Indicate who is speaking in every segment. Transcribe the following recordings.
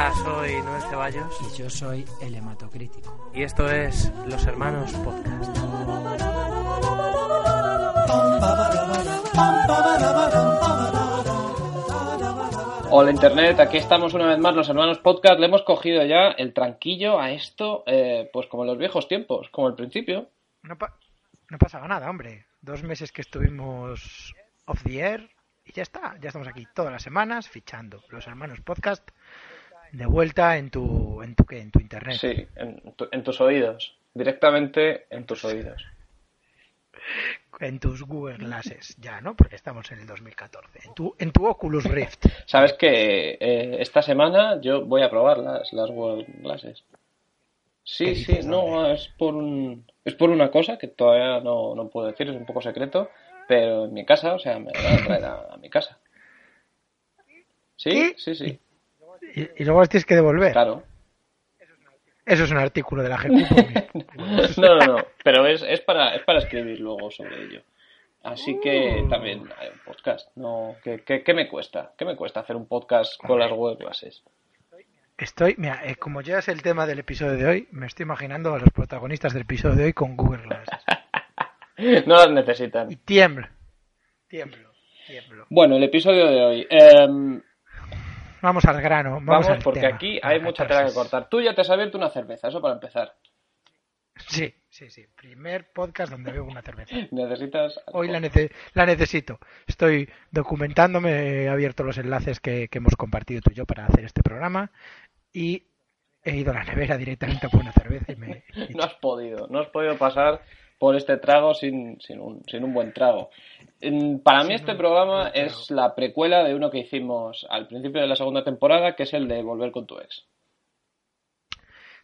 Speaker 1: Hola, soy Noel Ceballos.
Speaker 2: Y yo soy el hematocrítico.
Speaker 1: Y esto es Los Hermanos Podcast.
Speaker 3: Hola Internet, aquí estamos una vez más los hermanos podcast. Le hemos cogido ya el tranquillo a esto, eh, pues como en los viejos tiempos, como al principio.
Speaker 4: No, pa- no pasaba nada, hombre. Dos meses que estuvimos off the air y ya está. Ya estamos aquí todas las semanas fichando los hermanos podcast de vuelta en tu, en tu, ¿qué? En tu internet.
Speaker 3: Sí, en, tu- en tus oídos, directamente en tus oídos.
Speaker 4: En tus Google Glasses, ya, ¿no? Porque estamos en el 2014. En tu, en tu Oculus Rift.
Speaker 3: Sabes que eh, esta semana yo voy a probar las, las Google Glasses. Sí,
Speaker 4: ¿Qué
Speaker 3: sí, no, es por un, es por una cosa que todavía no, no puedo decir, es un poco secreto, pero en mi casa, o sea, me van a traer a, a mi casa. Sí,
Speaker 4: ¿Qué?
Speaker 3: sí, sí,
Speaker 4: Y, y luego los tienes que devolver.
Speaker 3: claro.
Speaker 4: Eso es un artículo de la GQ.
Speaker 3: No, no, no, pero es, es, para, es para escribir luego sobre ello. Así que
Speaker 4: Uh.
Speaker 3: también hay un podcast. No, ¿qué, qué, qué me cuesta? ¿Qué me cuesta hacer un podcast con las web clases?
Speaker 4: Estoy, mira, eh, como ya es el tema del episodio de hoy, me estoy imaginando a los protagonistas del episodio de hoy con Google Glasses.
Speaker 3: No las necesitan.
Speaker 4: Y tiemblo. Tiemblo. Tiemblo.
Speaker 3: Bueno, el episodio de hoy. em,
Speaker 4: Vamos al grano. Vamos,
Speaker 3: vamos,
Speaker 4: al
Speaker 3: porque
Speaker 4: tema,
Speaker 3: aquí hay mucha tela que cortar. Tú ya te has abierto una cerveza, eso para empezar.
Speaker 4: Sí, sí, sí. Primer podcast donde bebo una cerveza.
Speaker 3: Necesitas.
Speaker 4: Hoy la, nece- la necesito. Estoy documentándome, he abierto los enlaces que, que hemos compartido tú y yo para hacer este programa y he ido a la nevera directamente a por una cerveza y me...
Speaker 3: No has podido, no has podido pasar por este trago sin, sin, un, sin un buen trago. Para mí este programa es la precuela de uno que hicimos al principio de la segunda temporada, que es el de Volver con tu ex.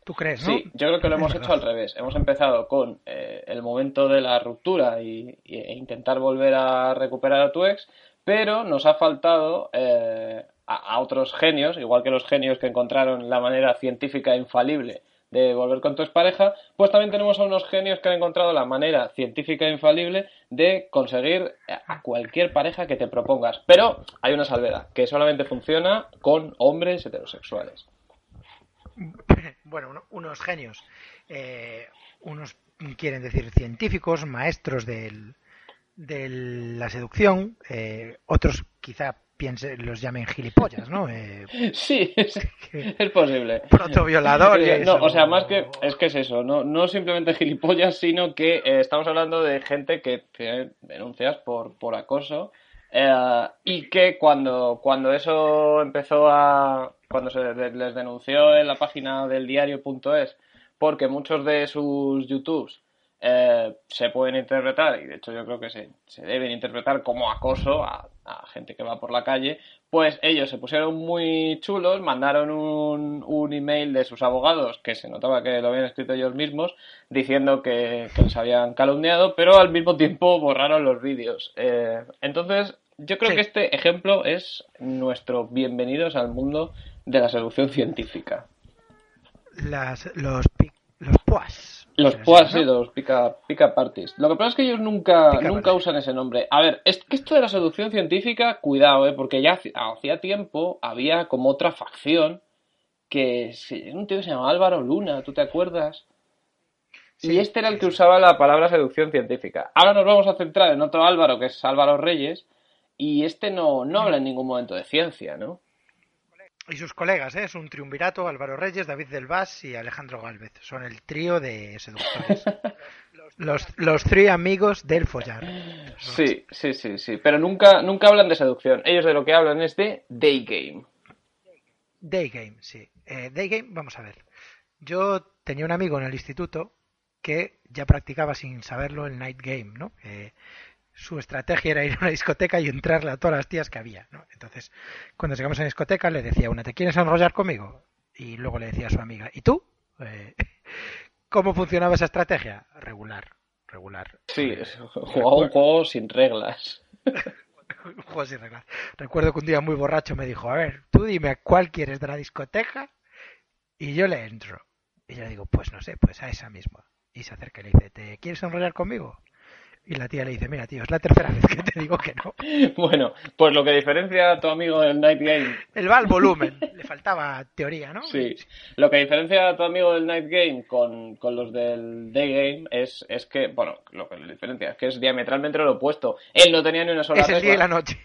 Speaker 4: ¿Tú crees, no?
Speaker 3: Sí, yo creo que lo hemos hecho al revés. Hemos empezado con eh, el momento de la ruptura y, y- e intentar volver a recuperar a tu ex, pero nos ha faltado eh, a, a otros genios, igual que los genios que encontraron la manera científica infalible de volver con tu expareja, pues también tenemos a unos genios que han encontrado la manera científica e infalible de conseguir a cualquier pareja que te propongas. Pero hay una salvedad, que solamente funciona con hombres heterosexuales.
Speaker 4: bueno, uno- unos genios, eh, unos quieren decir científicos, maestros del, de la seducción, eh, otros quizá piense, los llamen gilipollas, ¿no? Eh,
Speaker 3: Sí, es, es posible.
Speaker 4: protovioladores.
Speaker 3: No, o sea, más que es que es eso, no, no simplemente gilipollas, sino que eh, estamos hablando de gente que tiene denuncias por, por acoso eh, y que cuando, cuando eso empezó a. cuando se les denunció en la página del diario.es, porque muchos de sus YouTubes eh, se pueden interpretar, y de hecho yo creo que se, se deben interpretar como acoso a, a gente que va por la calle, pues ellos se pusieron muy chulos, mandaron un, un email de sus abogados, que se notaba que lo habían escrito ellos mismos, diciendo que, que les habían calumniado, pero al mismo tiempo borraron los vídeos. Eh, entonces, yo creo
Speaker 4: Sí.
Speaker 3: que este ejemplo es nuestro bienvenidos al mundo de la seducción científica.
Speaker 4: las, los, los puas.
Speaker 3: Los y
Speaker 4: ¿no?
Speaker 3: los pica, pica parties. Lo que pasa es que ellos nunca,
Speaker 4: Pica
Speaker 3: nunca
Speaker 4: parties.
Speaker 3: usan ese nombre. A ver, es que esto de la seducción científica, cuidado, ¿eh? porque ya hacía tiempo había como otra facción que un tío que se llamaba Álvaro Luna, ¿tú te acuerdas? y
Speaker 4: Sí,
Speaker 3: este era el
Speaker 4: sí,
Speaker 3: que
Speaker 4: sí.
Speaker 3: usaba la palabra seducción científica. Ahora nos vamos a centrar en otro Álvaro, que es Álvaro Reyes, y este no, no habla en ningún momento de ciencia, ¿no?
Speaker 4: Y sus colegas, ¿eh? es un triunvirato, Álvaro Reyes, David del Vaz y Alejandro Gálvez. Son el trío de seductores. los, los tres amigos del follar.
Speaker 3: Sí, sí, sí, sí, pero nunca, nunca hablan de seducción. Ellos de lo que hablan es de day game.
Speaker 4: Day Game, sí. Eh, Day Game, vamos a ver. Yo tenía un amigo en el instituto que ya practicaba sin saberlo el Night Game, ¿no? Eh, su estrategia era ir a una discoteca y entrarle a todas las tías que había, ¿no? Entonces, cuando llegamos a la discoteca, le decía a una, ¿te quieres enrollar conmigo? Y luego le decía a su amiga, ¿y tú? Eh, ¿Cómo funcionaba esa estrategia? Regular, regular.
Speaker 3: Sí,
Speaker 4: Eh,
Speaker 3: jugaba un juego sin reglas.
Speaker 4: un juego sin reglas. Recuerdo que un día muy borracho me dijo, a ver, tú dime a cuál quieres de la discoteca y yo le entro. Y yo le digo, pues no sé, pues a esa misma. Y se acerca y le dice, ¿te quieres enrollar conmigo? Y la tía le dice, mira, tío, es la tercera vez que te digo que no.
Speaker 3: Bueno, pues lo que diferencia a tu amigo del Night Game.
Speaker 4: Él va al volumen. Le faltaba teoría, ¿no?
Speaker 3: Sí. Lo que diferencia a tu amigo del Night Game con, con los del Day Game es, es que, bueno, lo que le diferencia es que es diametralmente lo opuesto. Él no tenía ni una sola
Speaker 4: Es el
Speaker 3: regla.
Speaker 4: día y la noche.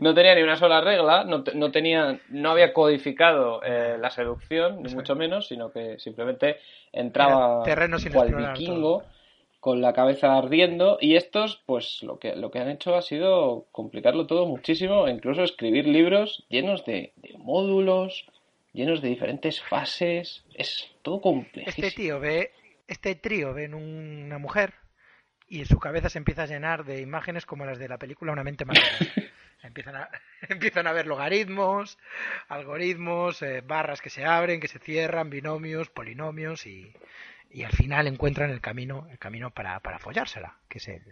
Speaker 3: No tenía ni una sola regla, no, no tenía, no había codificado eh, la seducción, ni mucho menos, sino que simplemente entraba
Speaker 4: Era terreno sin
Speaker 3: cual vikingo con la cabeza ardiendo y estos, pues lo que, lo que han hecho ha sido complicarlo todo muchísimo, e incluso escribir libros llenos de, de módulos, llenos de diferentes fases, es todo complejísimo.
Speaker 4: Este tío ve, este trío ve en una mujer y en su cabeza se empieza a llenar de imágenes como las de la película Una mente maravillosa. empiezan, a, empiezan a ver logaritmos, algoritmos, eh, barras que se abren, que se cierran, binomios, polinomios y, y al final encuentran el camino, el camino para, para follársela, que es el,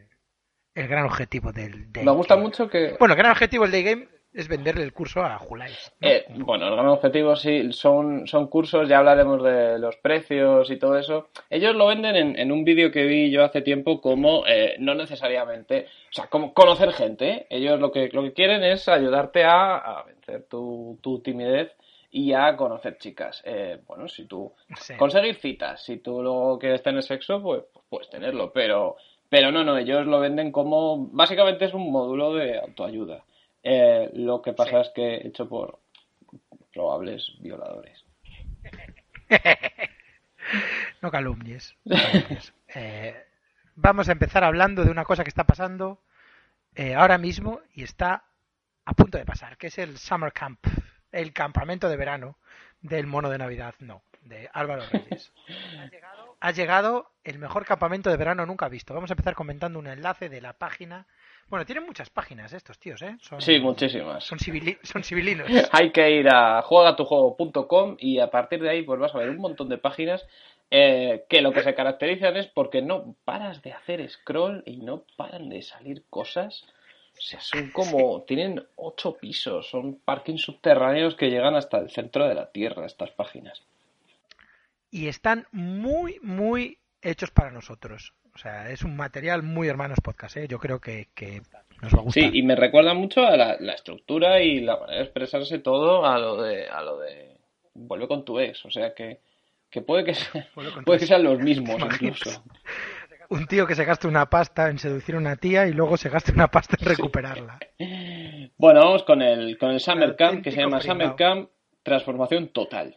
Speaker 4: el gran objetivo del day
Speaker 3: Me gusta
Speaker 4: game.
Speaker 3: mucho que,
Speaker 4: Bueno, el gran objetivo del day game es venderle el curso a Julais. ¿no?
Speaker 3: Eh, bueno, el gran objetivo sí son, son cursos, ya hablaremos de los precios y todo eso. Ellos lo venden en, en un vídeo que vi yo hace tiempo como eh, no necesariamente, o sea, como conocer gente. ¿eh? Ellos lo que, lo que quieren es ayudarte a, a vencer tu, tu timidez y a conocer chicas. Eh, bueno, si tú
Speaker 4: Sí.
Speaker 3: conseguir citas, si tú luego quieres tener sexo, pues pues puedes tenerlo, pero, pero no, no, ellos lo venden como, básicamente es un módulo de autoayuda. Eh, lo que pasa
Speaker 4: Sí.
Speaker 3: es que hecho por probables violadores.
Speaker 4: No calumnies. no calumnies. Eh, vamos a empezar hablando de una cosa que está pasando eh, ahora mismo y está a punto de pasar, que es el Summer Camp, el campamento de verano del mono de Navidad, no, de Álvaro Reyes. Ha llegado el mejor campamento de verano nunca visto. Vamos a empezar comentando un enlace de la página. Bueno, tienen muchas páginas estos tíos, ¿eh? Son,
Speaker 3: Sí, muchísimas.
Speaker 4: Son, civili- son civilinos.
Speaker 3: Hay que ir a juegatujuego.com y a partir de ahí pues vas a ver un montón de páginas eh, que lo que se caracterizan es porque no paras de hacer scroll y no paran de salir cosas. O sea, son como, tienen ocho pisos, son parkings subterráneos que llegan hasta el centro de la Tierra, estas páginas.
Speaker 4: y están muy, muy hechos para nosotros. O sea, es un material muy hermanos podcast, ¿eh? Yo creo que, que nos va a gustar.
Speaker 3: Sí, y me recuerda mucho a la, la estructura y la manera de expresarse todo a lo de, a lo de vuelve con tu ex, o sea que, que puede que sea- puede que sean los mismos incluso.
Speaker 4: Un tío que se gasta una pasta en seducir a una tía y luego se gasta una pasta en recuperarla.
Speaker 3: Bueno, vamos con el, con el Summer Camp, que se llama. Summer Camp Transformación Total.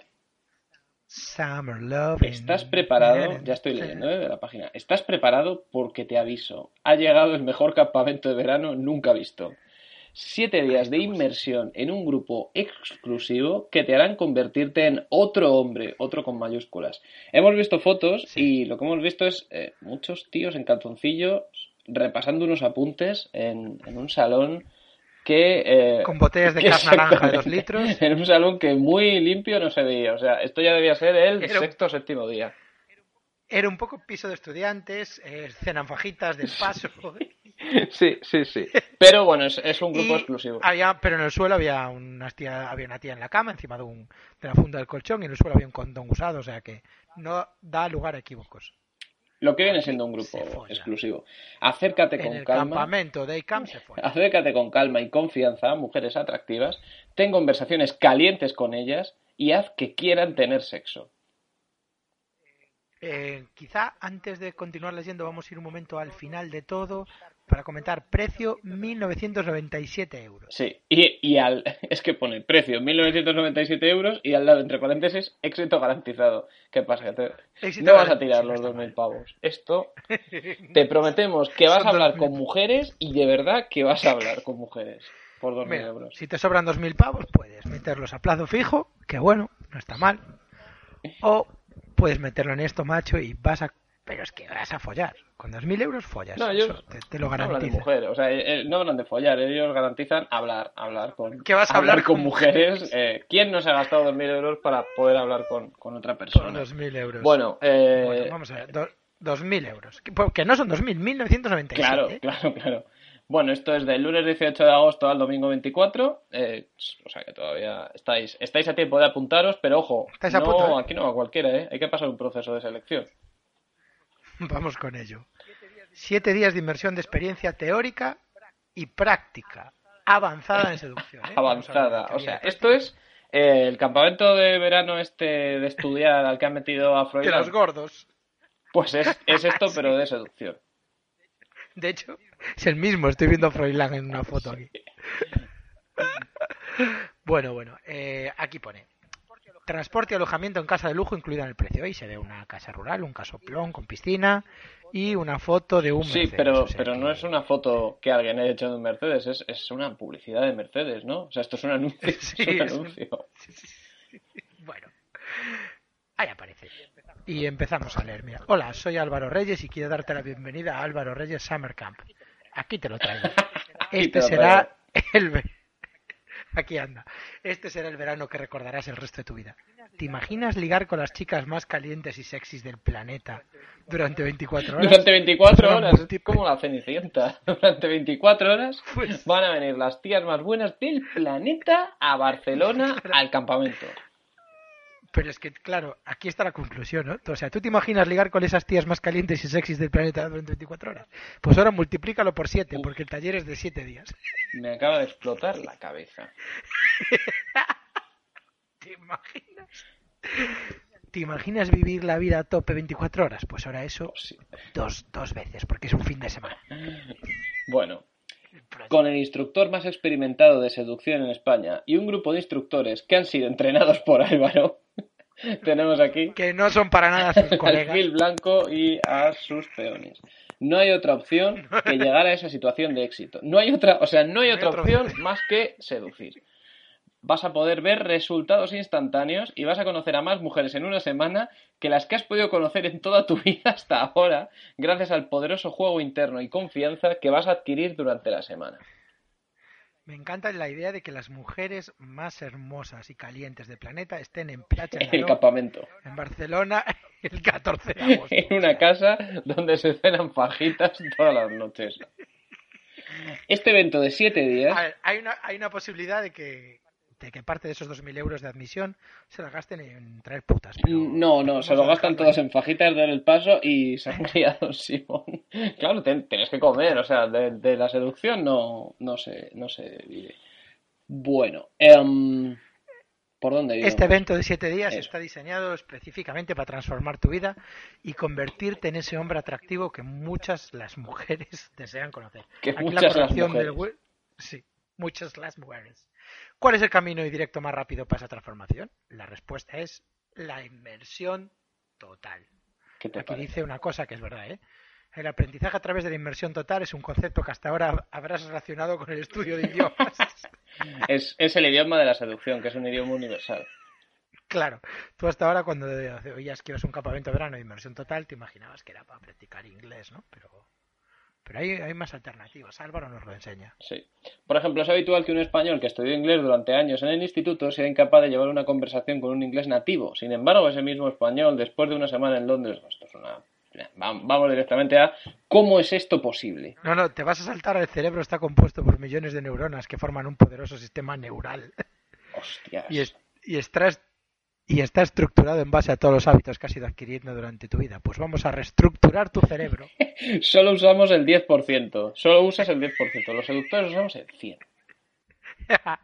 Speaker 4: Summer Love.
Speaker 3: ¿Estás preparado? Ya estoy leyendo ¿eh? de la página. ¿Estás preparado? Porque te aviso. Ha llegado el mejor campamento de verano nunca visto. Siete días de inmersión en un grupo exclusivo que te harán convertirte en otro hombre, otro con mayúsculas. Hemos visto fotos y lo que hemos visto es eh, muchos tíos en calzoncillos repasando unos apuntes en, en un salón que... eh,
Speaker 4: Con botellas de gas naranja de dos litros.
Speaker 3: En un salón que muy limpio no se veía. O sea, esto ya debía ser el
Speaker 4: un-
Speaker 3: sexto o séptimo día.
Speaker 4: Era un poco piso de estudiantes, eh, cenan fajitas del paso.
Speaker 3: Sí, sí, sí. Pero bueno, es, es un grupo
Speaker 4: y
Speaker 3: exclusivo.
Speaker 4: Había, pero en el suelo había una tía, había una tía en la cama, encima de, un, de la funda del colchón, y en el suelo había un condón usado, o sea que no da lugar a equívocos.
Speaker 3: Lo que viene siendo un grupo exclusivo. Acércate
Speaker 4: En
Speaker 3: con
Speaker 4: el
Speaker 3: calma.
Speaker 4: campamento de Camp se fue.
Speaker 3: Acércate con calma y confianza a mujeres atractivas. Ten conversaciones calientes con ellas y haz que quieran tener sexo.
Speaker 4: Eh, quizá antes de continuar leyendo vamos a ir un momento al final de todo para comentar precio 1997 euros.
Speaker 3: Sí, y, y al, es que pone precio 1997 euros y al lado, entre paréntesis, éxito garantizado. ¿Qué pasa? Te- no vas a tirar los
Speaker 4: está
Speaker 3: 2.000
Speaker 4: mal.
Speaker 3: pavos. Esto te prometemos que vas a hablar
Speaker 4: 2.000.
Speaker 3: con mujeres y de verdad que vas a hablar con mujeres por 2.000
Speaker 4: Mira,
Speaker 3: euros.
Speaker 4: si te sobran 2.000 pavos puedes meterlos a plazo fijo, que bueno, no está mal. O puedes meterlo en esto, macho, y vas a... Pero es que vas a follar. Con 2.000 euros follas.
Speaker 3: No, yo-
Speaker 4: Eso te, te lo
Speaker 3: No de
Speaker 4: garantizo.
Speaker 3: mujeres, o sea, eh, eh, no hablan de follar, ellos garantizan hablar, hablar con,
Speaker 4: Que vas a hablar
Speaker 3: con
Speaker 4: con
Speaker 3: mujeres. eh, ¿Quién no se ha gastado 2.000 euros para poder hablar con, con otra
Speaker 4: Por
Speaker 3: persona?
Speaker 4: 2.000 euros.
Speaker 3: Bueno, eh,
Speaker 4: Bueno, vamos a ver. do- 2.000 euros. Que, que no son 2.000, 1.997.
Speaker 3: claro,
Speaker 4: ¿eh?
Speaker 3: claro, claro. Bueno, esto es del lunes 18 de agosto al domingo 24, eh, o sea que todavía estáis, estáis a tiempo de apuntaros, pero ojo,
Speaker 4: Estáis a
Speaker 3: no,
Speaker 4: punto, ¿eh?
Speaker 3: aquí no va cualquiera, ¿eh? hay que pasar un proceso de selección.
Speaker 4: Vamos con ello. Siete días de inmersión de experiencia teórica y práctica avanzada en seducción. ¿eh? A
Speaker 3: Avanzada. O sea, esto es eh, el campamento de verano este de estudiar al que han metido a
Speaker 4: de
Speaker 3: Freud.
Speaker 4: los gordos.
Speaker 3: Pues es, es esto, pero de seducción.
Speaker 4: De hecho, es el mismo. Estoy viendo a Froilán en una foto aquí. Bueno, bueno, eh, aquí pone. Transporte y alojamiento en casa de lujo incluido en el precio. Ahí se ve una casa rural, un casoplón con piscina y una foto de un
Speaker 3: Sí,
Speaker 4: Mercedes,
Speaker 3: pero,
Speaker 4: o sea
Speaker 3: pero
Speaker 4: que-
Speaker 3: no es una foto que alguien haya hecho de un Mercedes, es, es una publicidad de Mercedes, ¿no? O sea, esto es un anuncio.
Speaker 4: Sí,
Speaker 3: es un
Speaker 4: es un-
Speaker 3: anuncio.
Speaker 4: Bueno, ahí aparece. Y empezamos a leer. Mira, hola, soy Álvaro Reyes y quiero darte la bienvenida a Álvaro Reyes Summer Camp. Aquí te lo traigo. Este será el aquí anda. Este será el verano que recordarás el resto de tu vida. ¿Te imaginas ligar con las chicas más calientes y sexys del planeta durante 24 horas?
Speaker 3: Durante 24
Speaker 4: Son
Speaker 3: horas, es como la cenicienta. Durante 24 horas
Speaker 4: Pues-
Speaker 3: van a venir las tías más buenas del planeta a Barcelona al campamento.
Speaker 4: Pero es que, claro, aquí está la conclusión, ¿no? O sea, ¿tú te imaginas ligar con esas tías más calientes y sexys del planeta durante 24 horas? Pues ahora multiplícalo por 7,
Speaker 3: Uf.
Speaker 4: porque el taller es de 7 días.
Speaker 3: Me acaba de explotar la cabeza.
Speaker 4: ¿Te imaginas? ¿Te imaginas vivir la vida a tope 24 horas? Pues ahora eso
Speaker 3: Sí.
Speaker 4: dos, dos veces, porque es un fin de semana.
Speaker 3: Bueno, con el instructor más experimentado de seducción en España y un grupo de instructores que han sido entrenados por Álvaro, tenemos aquí
Speaker 4: Que no son para nada sus
Speaker 3: al. Gil Blanco y a sus peones. No hay otra opción que llegar a esa situación de éxito. No hay otra, o sea, no hay
Speaker 4: No hay
Speaker 3: otra
Speaker 4: otra
Speaker 3: opción más que seducir. Vas a poder ver resultados instantáneos y vas a conocer a más mujeres en una semana que las que has podido conocer en toda tu vida hasta ahora, gracias al poderoso juego interno y confianza que vas a adquirir durante la semana.
Speaker 4: Me encanta la idea de que las mujeres más hermosas y calientes del planeta estén en Playa
Speaker 3: En el campamento.
Speaker 4: en Barcelona el 14 de agosto.
Speaker 3: En una casa donde se cenan fajitas todas las noches. Este evento de siete días
Speaker 4: A ver, hay una, hay una posibilidad de que, de que parte de esos 2.000 euros de admisión se la gasten en traer putas. pero
Speaker 3: No, no, se lo gastan todos en fajitas del El paso y sangría Don Simón. Claro, ten- tenés que comer, o sea, de, de la seducción no, no, se, no se vive. Bueno, em, ¿por dónde?
Speaker 4: Este evento de 7 días
Speaker 3: Eso.
Speaker 4: está diseñado específicamente para transformar tu vida y convertirte en ese hombre atractivo que muchas las mujeres desean conocer.
Speaker 3: Que
Speaker 4: Aquí
Speaker 3: muchas
Speaker 4: la
Speaker 3: las
Speaker 4: del
Speaker 3: mujeres.
Speaker 4: we- Sí, muchas las mujeres. ¿Cuál es el camino y directo más rápido para esa transformación? La respuesta es la inmersión total.
Speaker 3: ¿Qué te
Speaker 4: Aquí
Speaker 3: parece?
Speaker 4: dice una cosa que es verdad, ¿eh? El aprendizaje a través de la inmersión total es un concepto que hasta ahora habrás relacionado con el estudio de idiomas.
Speaker 3: Es, es el idioma de la seducción, que es un idioma universal.
Speaker 4: claro, tú hasta ahora cuando oías que ibas a un campamento de verano de inmersión total te imaginabas que era para practicar inglés, ¿no? Pero, pero hay, hay más alternativas. Álvaro nos lo enseña.
Speaker 3: Sí. Por ejemplo, es habitual que un español que estudió inglés durante años en el instituto sea incapaz de llevar una conversación con un inglés nativo. Sin embargo, ese mismo español, después de una semana en Londres, esto es una... Va- Vamos directamente a ¿cómo es esto posible?
Speaker 4: No, no, te vas a saltar. El cerebro está compuesto por millones de neuronas que forman un poderoso sistema neural.
Speaker 3: Hostias.
Speaker 4: y, es- y y está estructurado en base a todos los hábitos que has ido adquiriendo durante tu vida. Pues vamos a reestructurar tu cerebro.
Speaker 3: Solo usamos el 10%. Solo usas el 10%. Los seductores usamos el 100%.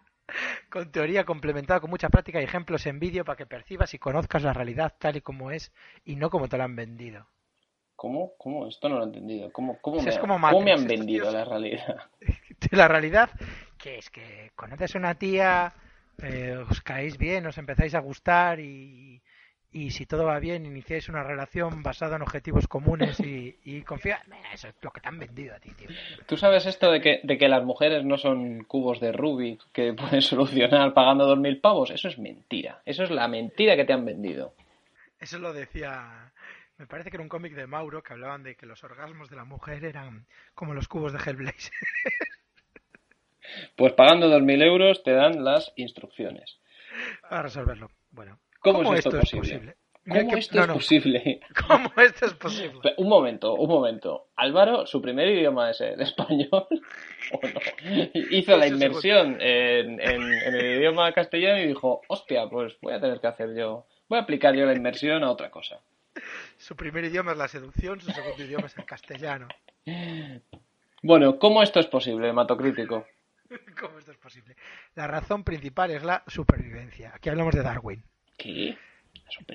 Speaker 4: con teoría complementada con mucha práctica y ejemplos en vídeo para que percibas y conozcas la realidad tal y como es y no como te la han vendido.
Speaker 3: ¿Cómo? ¿Cómo? Esto no lo he entendido. ¿Cómo, me,
Speaker 4: como
Speaker 3: cómo me han vendido
Speaker 4: tíos-
Speaker 3: la realidad?
Speaker 4: La realidad, que es que conoces a una tía, eh, os caéis bien, os empezáis a gustar y, y si todo va bien, iniciáis una relación basada en objetivos comunes y, y confía. Mira, Eso es lo que te han vendido a ti, tío.
Speaker 3: ¿Tú sabes esto de que, de que las mujeres no son cubos de Rubik que puedes solucionar pagando 2.000 pavos? Eso es mentira. Eso es la mentira que te han vendido.
Speaker 4: Eso lo decía. Me parece que era un cómic de Mauro que hablaban de que los orgasmos de la mujer eran como los cubos de Hellblazer.
Speaker 3: Pues pagando 2.000 euros te dan las instrucciones.
Speaker 4: Para resolverlo. Bueno.
Speaker 3: ¿Cómo es esto posible? ¿Cómo
Speaker 4: que-
Speaker 3: esto
Speaker 4: no,
Speaker 3: es
Speaker 4: no.
Speaker 3: posible?
Speaker 4: ¿Cómo esto es posible?
Speaker 3: Un momento, un momento. Álvaro, su primer idioma es el español. ¿O no? Hizo la inmersión en, en- en el idioma castellano y dijo, hostia, pues voy a tener que hacer yo, voy a aplicar yo la inmersión a otra cosa.
Speaker 4: Su primer idioma es la seducción, su segundo idioma es el castellano.
Speaker 3: Bueno, ¿cómo esto es posible, hematocrítico?
Speaker 4: ¿Cómo esto es posible? La razón principal es la supervivencia. Aquí hablamos de Darwin.
Speaker 3: ¿Qué?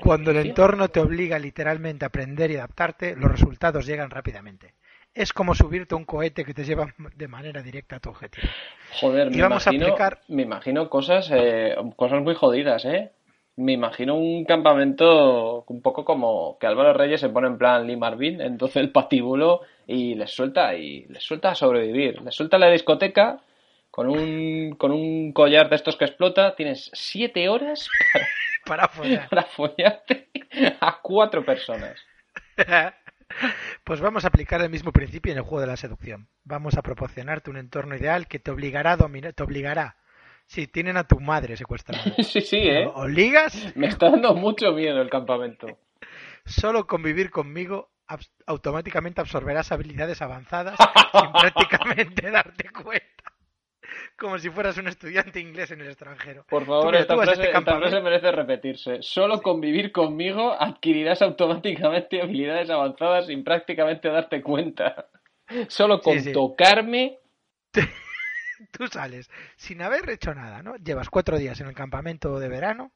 Speaker 4: Cuando el entorno te obliga literalmente a aprender y adaptarte, los resultados llegan rápidamente. Es como subirte a un cohete que te lleva de manera directa a tu objetivo.
Speaker 3: Joder,
Speaker 4: Y
Speaker 3: me,
Speaker 4: vamos a
Speaker 3: imagino,
Speaker 4: aplicar-
Speaker 3: me imagino cosas, eh, cosas muy jodidas, ¿eh? Me imagino un campamento un poco como que Álvaro Reyes se pone en plan Lee Marvin, entonces el patíbulo y les suelta y les suelta a sobrevivir. Les suelta a la discoteca con un, con un collar de estos que explota. Tienes siete horas
Speaker 4: Para follar.
Speaker 3: para follarte a cuatro personas.
Speaker 4: Pues vamos a aplicar el mismo principio en el juego de la seducción. Vamos a proporcionarte un entorno ideal que te obligará a dominar, te obligará. Si tienen a tu madre secuestrada.
Speaker 3: Sí, sí, ¿eh?
Speaker 4: ¿O ligas?
Speaker 3: Me está dando mucho miedo el campamento.
Speaker 4: Solo convivir conmigo automáticamente absorberás habilidades avanzadas sin prácticamente darte cuenta. Como si fueras un estudiante inglés en el extranjero.
Speaker 3: Por favor, esta frase,
Speaker 4: este
Speaker 3: esta frase
Speaker 4: campamento-
Speaker 3: merece repetirse. Solo convivir conmigo adquirirás automáticamente habilidades avanzadas sin prácticamente darte cuenta. Solo con
Speaker 4: Sí, sí.
Speaker 3: tocarme.
Speaker 4: tú sales sin haber hecho nada, ¿no? Llevas cuatro días en el campamento de verano,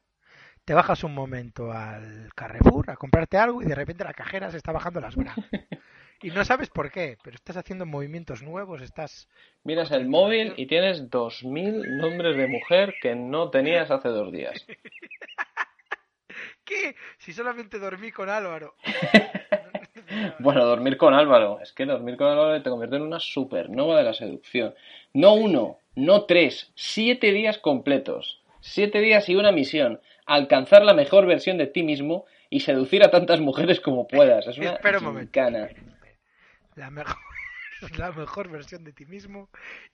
Speaker 4: te bajas un momento al Carrefour a comprarte algo y de repente la cajera se está bajando las bragas. Y no sabes por qué, pero estás haciendo movimientos nuevos, estás...
Speaker 3: Miras el móvil y tienes 2.000 nombres de mujer que no tenías hace dos días.
Speaker 4: ¿Qué? Si solamente dormí con Álvaro.
Speaker 3: Bueno, dormir con Álvaro. Es que dormir con Álvaro te convierte en una supernova de la seducción. No uno, no tres, siete días completos. Siete días y una misión. Alcanzar la mejor versión de ti mismo y seducir a tantas mujeres como puedas. Es una
Speaker 4: Espera un momento. La mejor, la mejor versión de ti mismo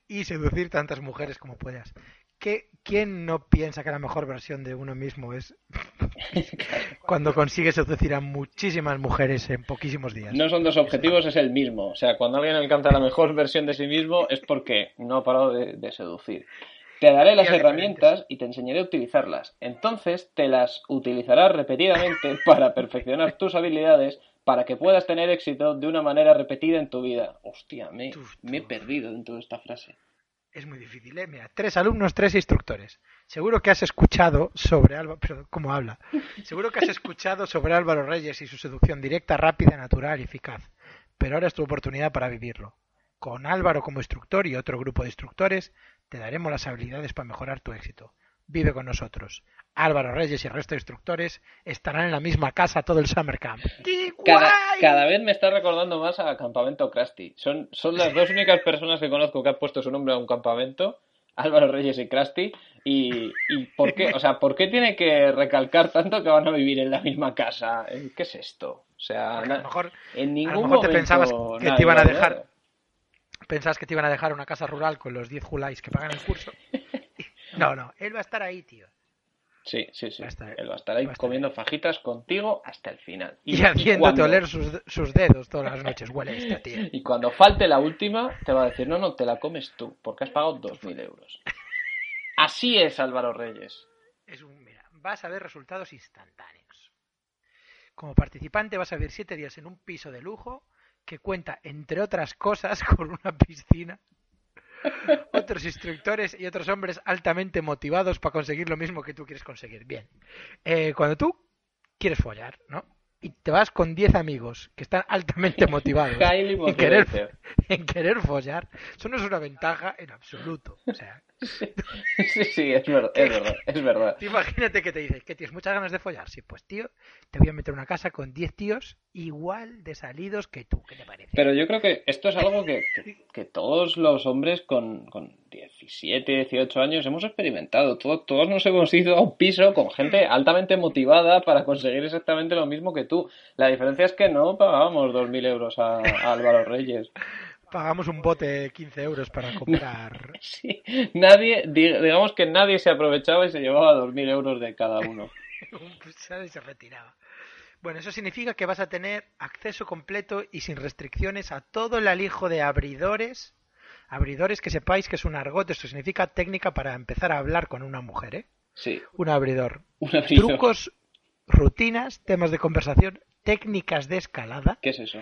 Speaker 4: y seducir tantas mujeres como puedas. ¿Qué, ¿Quién no piensa que la mejor versión de uno mismo es cuando consigue seducir a muchísimas mujeres en poquísimos días?
Speaker 3: No son dos objetivos, es el mismo. O sea, cuando alguien alcanza la mejor versión de sí mismo es porque no ha parado de, de seducir. Te daré las herramientas y te enseñaré a utilizarlas. Entonces te las utilizarás repetidamente para perfeccionar tus habilidades para que puedas tener éxito de una manera repetida en tu vida. Hostia, me, me he perdido dentro de esta frase.
Speaker 4: Es muy difícil, ¿eh? Mira, tres alumnos, tres instructores. Seguro que has escuchado sobre Álvaro... Pero, ¿cómo habla? Seguro que has escuchado sobre Álvaro Reyes y su seducción directa, rápida, natural y eficaz. Pero ahora es tu oportunidad para vivirlo. Con Álvaro como instructor y otro grupo de instructores, te daremos las habilidades para mejorar tu éxito. Vive con nosotros. Álvaro Reyes y el resto de instructores estarán en la misma casa todo el Summer Camp. ¡Qué
Speaker 3: Cada,
Speaker 4: guay!
Speaker 3: cada vez me está recordando más a Campamento Krusty. Son, son las dos únicas personas que conozco que han puesto su nombre a un campamento, Álvaro Reyes y Krusty. Y, y ¿por qué? O sea, ¿por qué tiene que recalcar tanto que van a vivir en la misma casa? Eh, ¿Qué es esto? O sea,
Speaker 4: Porque a lo mejor
Speaker 3: en ningún
Speaker 4: mejor te
Speaker 3: momento
Speaker 4: pensabas que te iban a dejar pensabas que te iban a dejar una casa rural con los 10 julais que pagan el curso. No, no, él va a estar ahí, tío.
Speaker 3: Sí, sí, sí.
Speaker 4: Va a estar-
Speaker 3: Él va a estar ahí
Speaker 4: va a estar
Speaker 3: comiendo fajitas contigo hasta el final.
Speaker 4: Y, haciéndote
Speaker 3: cuando-
Speaker 4: oler sus, sus dedos todas las noches. Huele esto, tío.
Speaker 3: Y cuando falte la última, te va a decir, no, no, te la comes tú, porque has pagado 2.000 euros. Así es Álvaro Reyes.
Speaker 4: Es un, mira, vas a ver resultados instantáneos. Como participante vas a vivir siete días en un piso de lujo que cuenta, entre otras cosas, con una piscina, otros instructores y otros hombres altamente motivados para conseguir lo mismo que tú quieres conseguir. Bien, Eh, cuando tú quieres follar, ¿no? Y te vas con 10 amigos que están altamente motivados en querer, en querer follar, eso no es una ventaja en absoluto. O sea,
Speaker 3: Sí, sí, es verdad, es verdad, es verdad.
Speaker 4: Imagínate que te dices que tienes muchas ganas de follar. Sí, pues tío, te voy a meter una casa con 10 tíos igual de salidos que tú. ¿Qué te parece?
Speaker 3: Pero yo creo que esto es algo que, que- que todos los hombres con, con 17, 18 años hemos experimentado. Todos, todos nos hemos ido a un piso con gente altamente motivada para conseguir exactamente lo mismo que tú. La diferencia es que no pagábamos 2.000 euros a, a Álvaro Reyes.
Speaker 4: Pagamos un bote de 15 euros para comprar.
Speaker 3: Sí, nadie, di- digamos que nadie se aprovechaba y se llevaba 2.000 euros de cada uno.
Speaker 4: un y se retiraba. Bueno, eso significa que vas a tener acceso completo y sin restricciones a todo el alijo de abridores. Abridores que sepáis que es un argot, esto significa técnica para empezar a hablar con una mujer, ¿eh?
Speaker 3: Sí,
Speaker 4: Un abridor.
Speaker 3: un abridor.
Speaker 4: Trucos, rutinas, temas de conversación, técnicas de escalada.
Speaker 3: ¿Qué es eso?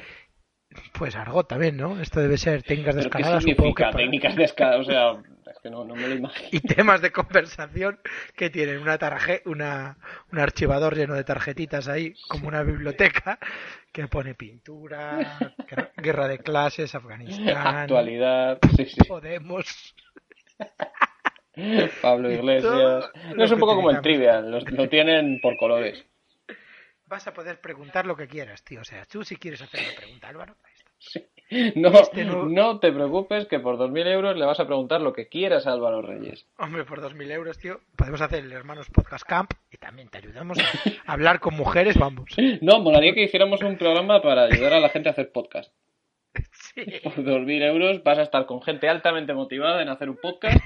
Speaker 4: Pues argot también, ¿no? Esto debe ser técnicas de
Speaker 3: ¿Pero qué
Speaker 4: escalada, que
Speaker 3: significa
Speaker 4: para-
Speaker 3: técnicas de escala? O sea, es que no, no me lo imagino.
Speaker 4: y temas de conversación que tienen una tarje, una, un archivador lleno de tarjetitas ahí, como una biblioteca, que pone pintura, guerra- de clases, Afganistán,
Speaker 3: Actualidad, sí, sí.
Speaker 4: Podemos.
Speaker 3: Pablo Iglesias. No
Speaker 4: lo
Speaker 3: es un
Speaker 4: que
Speaker 3: poco como el trivial, los- lo tienen por colores.
Speaker 4: Vas a poder preguntar lo que quieras, tío. O sea, tú si quieres hacer una pregunta, Álvaro, ahí está.
Speaker 3: No,
Speaker 4: Este no-
Speaker 3: no te preocupes que por 2.000 euros le vas a preguntar lo que quieras a Álvaro Reyes.
Speaker 4: Hombre, por 2.000 euros, tío, podemos hacer el Hermanos Podcast Camp y también te ayudamos a hablar con mujeres, vamos.
Speaker 3: No, molaría que hiciéramos un programa para ayudar a la gente a hacer podcast.
Speaker 4: Sí.
Speaker 3: Por 2.000 euros vas a estar con gente altamente motivada en hacer un podcast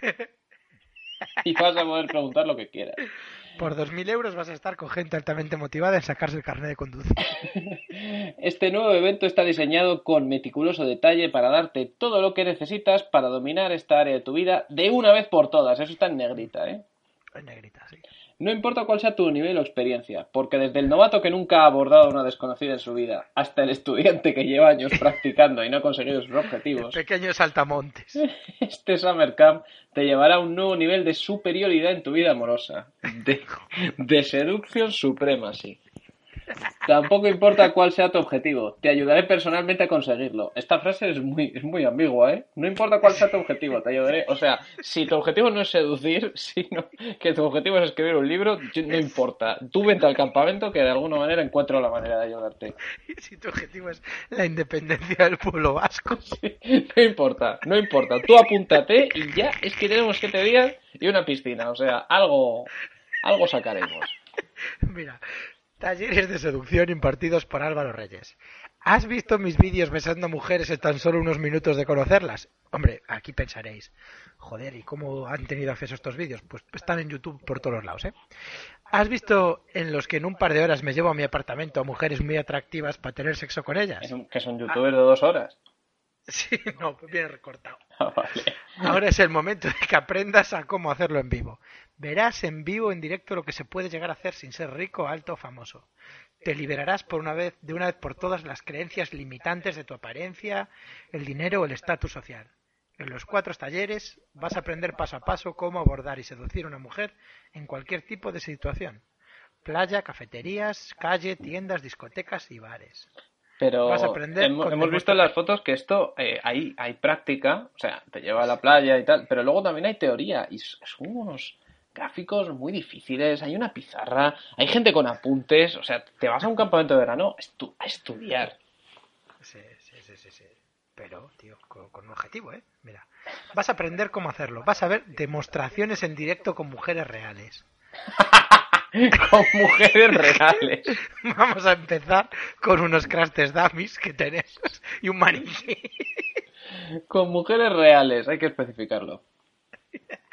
Speaker 3: y vas a poder preguntar lo que quieras.
Speaker 4: Por 2.000 euros vas a estar con gente altamente motivada en sacarse el carnet de conducir.
Speaker 3: Este nuevo evento está diseñado con meticuloso detalle para darte todo lo que necesitas para dominar esta área de tu vida de una vez por todas. Eso está en negrita, ¿eh?
Speaker 4: En negrita, sí.
Speaker 3: No importa cuál sea tu nivel o experiencia, porque desde el novato que nunca ha abordado a una desconocida en su vida, hasta el estudiante que lleva años practicando y no ha conseguido sus objetivos,
Speaker 4: Pequeños saltamontes.
Speaker 3: este Summer Camp te llevará a un nuevo nivel de superioridad en tu vida amorosa. De, de seducción suprema, sí. Tampoco importa cuál sea tu objetivo, te ayudaré personalmente a conseguirlo. Esta frase es muy, es muy ambigua, ¿eh? No importa cuál sea tu objetivo, te ayudaré. O sea, si tu objetivo no es seducir, sino que tu objetivo es escribir un libro, no importa. Tú vente al campamento que de alguna manera encuentro la manera de ayudarte.
Speaker 4: Si tu objetivo es la independencia del pueblo vasco.
Speaker 3: No importa, no importa. Tú apúntate y ya es que tenemos siete días y una piscina. O sea, algo, algo sacaremos.
Speaker 4: Mira, talleres de seducción impartidos por Álvaro Reyes. ¿Has visto mis vídeos besando mujeres en tan solo unos minutos de conocerlas? Hombre, aquí pensaréis, joder, ¿y cómo han tenido acceso a estos vídeos? Pues están en YouTube por todos lados, ¿eh? ¿Has visto en los que en un par de horas me llevo a mi apartamento a mujeres muy atractivas para tener sexo con ellas?
Speaker 3: Es un- que son youtubers de dos horas.
Speaker 4: Sí, no, pues viene recortado.
Speaker 3: Ah, vale.
Speaker 4: Ahora es el momento de que aprendas a cómo hacerlo en vivo. Verás en vivo, en directo, lo que se puede llegar a hacer sin ser rico, alto o famoso. Te liberarás por una vez, de una vez por todas las creencias limitantes de tu apariencia, el dinero o el estatus social. En los cuatro talleres vas a aprender paso a paso cómo abordar y seducir a una mujer en cualquier tipo de situación. Playa, cafeterías, calle, tiendas, discotecas y bares.
Speaker 3: Pero
Speaker 4: Vas a aprender
Speaker 3: hemos, visto en las fotos que esto eh, hay, hay práctica, o sea, te lleva a la playa y tal, pero luego también hay teoría y son unos gráficos muy difíciles, hay una pizarra, hay gente con apuntes, o sea, te vas a un campamento de verano a estu- a estudiar.
Speaker 4: Sí, sí, sí, sí, sí. Pero, tío, con, con un objetivo, ¿eh? Mira, vas a aprender cómo hacerlo. Vas a ver demostraciones en directo con mujeres reales.
Speaker 3: con mujeres reales.
Speaker 4: Vamos a empezar con unos crash test dummies que tenemos y un maniquí.
Speaker 3: Con mujeres reales, hay que especificarlo.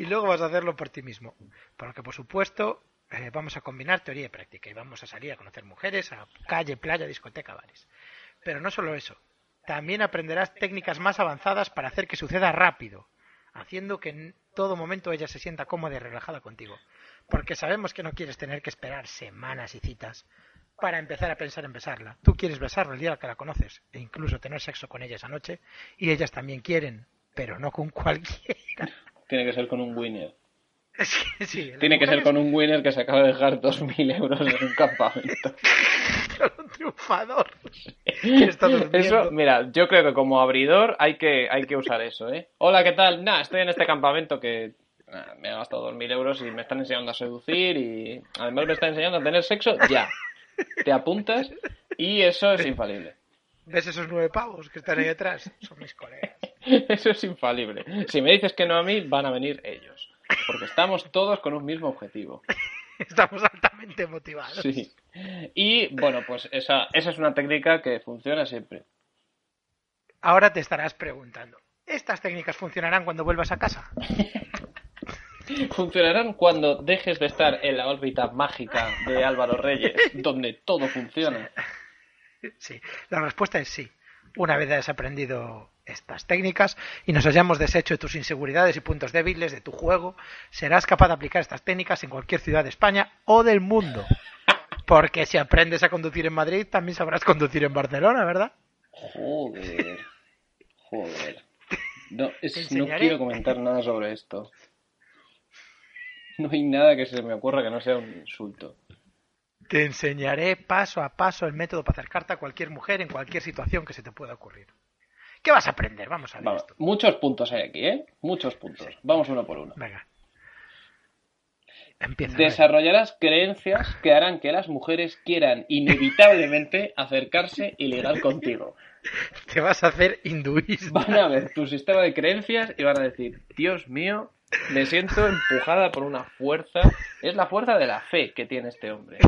Speaker 4: Y luego vas a hacerlo por ti mismo. Porque, por supuesto, eh, vamos a combinar teoría y práctica. Y vamos a salir a conocer mujeres, a calle, playa, discoteca, bares. Pero no solo eso. También aprenderás técnicas más avanzadas para hacer que suceda rápido. Haciendo que en todo momento ella se sienta cómoda y relajada contigo. Porque sabemos que no quieres tener que esperar semanas y citas para empezar a pensar en besarla. Tú quieres besarla el día que la conoces e incluso tener sexo con ella esa noche y ellas también quieren, pero no con cualquiera.
Speaker 3: Tiene que ser con un winner.
Speaker 4: Sí, las
Speaker 3: Tiene que ser con un winner que se acaba de dejar 2.000 euros en un campamento.
Speaker 4: un triunfador.
Speaker 3: Eso, mira, yo creo que como abridor hay que, hay que usar eso, ¿eh? Hola, ¿qué tal? Nah, estoy en este campamento que nah, me he gastado 2.000 euros y me están enseñando a seducir y además me están enseñando a tener sexo ya. Te apuntas y eso es infalible.
Speaker 4: ¿Ves esos nueve pavos que están ahí detrás? Son mis colegas.
Speaker 3: Eso es infalible. Si me dices que no a mí, van a venir ellos. Porque estamos todos con un mismo objetivo.
Speaker 4: Estamos altamente motivados.
Speaker 3: Sí. Y bueno, pues esa, esa es una técnica que funciona siempre.
Speaker 4: Ahora te estarás preguntando, ¿estas técnicas funcionarán cuando vuelvas a casa?
Speaker 3: Funcionarán cuando dejes de estar en la órbita mágica de Álvaro Reyes, donde todo funciona.
Speaker 4: Sí, la respuesta es sí. una vez hayas aprendido estas técnicas y nos hayamos deshecho de tus inseguridades y puntos débiles de tu juego, serás capaz de aplicar estas técnicas en cualquier ciudad de España o del mundo. Porque si aprendes a conducir en Madrid, también sabrás conducir en Barcelona, ¿verdad?
Speaker 3: Joder. Joder. No, es- no quiero comentar nada sobre esto. No hay nada que se me ocurra que no sea un insulto.
Speaker 4: Te enseñaré paso a paso el método para acercarte a cualquier mujer en cualquier situación que se te pueda ocurrir. ¿Qué vas a aprender? Vamos a ver
Speaker 3: Vamos,
Speaker 4: esto.
Speaker 3: muchos puntos hay aquí, ¿eh? Muchos puntos. Vamos uno por uno.
Speaker 4: Venga. Empieza.
Speaker 3: Desarrollarás creencias que harán que las mujeres quieran inevitablemente acercarse y ligar contigo.
Speaker 4: Te vas a hacer hinduismo.
Speaker 3: Van a ver tu sistema de creencias y van a decir, Dios mío, me siento empujada por una fuerza. Es la fuerza de la fe que tiene este hombre.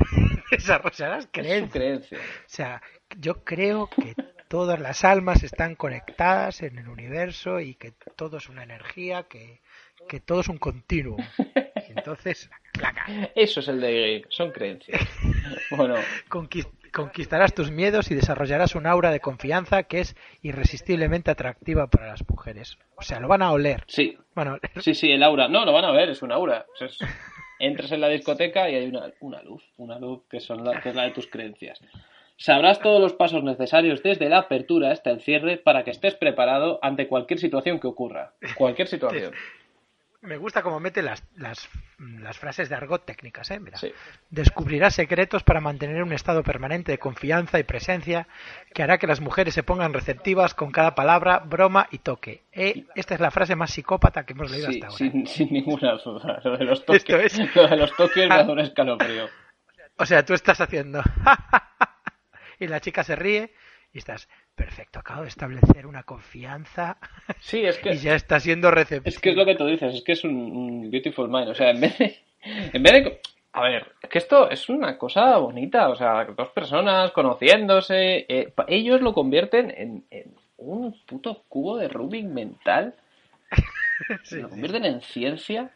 Speaker 4: Desarrollarás creencias.
Speaker 3: creencia.
Speaker 4: O sea, yo creo que todas las almas están conectadas en el universo y que todo es una energía, que, que todo es un continuo. Entonces, claca,
Speaker 3: Eso es el de son creencias. Bueno,
Speaker 4: conquis- conquistarás tus miedos y desarrollarás un aura de confianza que es irresistiblemente atractiva para las mujeres. O sea, lo van a oler.
Speaker 3: sí,
Speaker 4: Bueno,
Speaker 3: sí, sí, el aura. No, lo van a ver, es un aura. Es- Entras en la discoteca y hay una, una luz, una luz que, son la, que es la de tus creencias. Sabrás todos los pasos necesarios desde la apertura hasta el cierre para que estés preparado ante cualquier situación que ocurra. Cualquier situación.
Speaker 4: Me gusta cómo mete las, las, las frases de argot técnicas, ¿eh? Mira.
Speaker 3: Sí.
Speaker 4: Descubrirás secretos para mantener un estado permanente de confianza y presencia que hará que las mujeres se pongan receptivas con cada palabra, broma y toque. Eh, esta es la frase más psicópata que hemos leído
Speaker 3: Sí,
Speaker 4: hasta ahora.
Speaker 3: sin, sin ninguna duda. Lo de los
Speaker 4: Esto
Speaker 3: toques,
Speaker 4: es-
Speaker 3: lo de los toques me da un escalofrío.
Speaker 4: O sea, tú estás haciendo y la chica se ríe y estás perfecto. Acabo de establecer una confianza
Speaker 3: Sí, es que
Speaker 4: y ya está siendo receptiva.
Speaker 3: Es que es lo que tú dices, es que es un, un beautiful mind. O sea, en vez de. En vez de. A ver, es que esto es una cosa bonita. O sea, dos personas conociéndose. eh, ellos lo convierten en, en un puto cubo de Rubik mental.
Speaker 4: Sí,
Speaker 3: Lo
Speaker 4: sí.
Speaker 3: convierten en ciencia.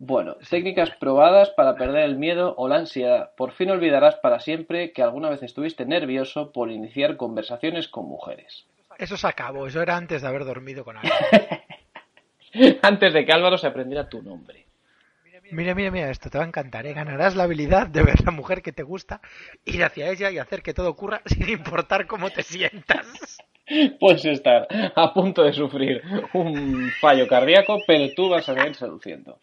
Speaker 3: Bueno, técnicas probadas para perder el miedo o la ansiedad. Por fin olvidarás para siempre que alguna vez estuviste nervioso por iniciar conversaciones con mujeres.
Speaker 4: Eso se acabó, eso era antes de haber dormido con alguien.
Speaker 3: Antes de que Álvaro se aprendiera tu nombre.
Speaker 4: Mira, mira, mira, esto te va a encantar, ¿eh? Ganarás la habilidad de ver la mujer que te gusta, ir hacia ella y hacer que todo ocurra sin importar cómo te sientas.
Speaker 3: Puedes estar a punto de sufrir un fallo cardíaco, pero tú vas a seguir seduciendo.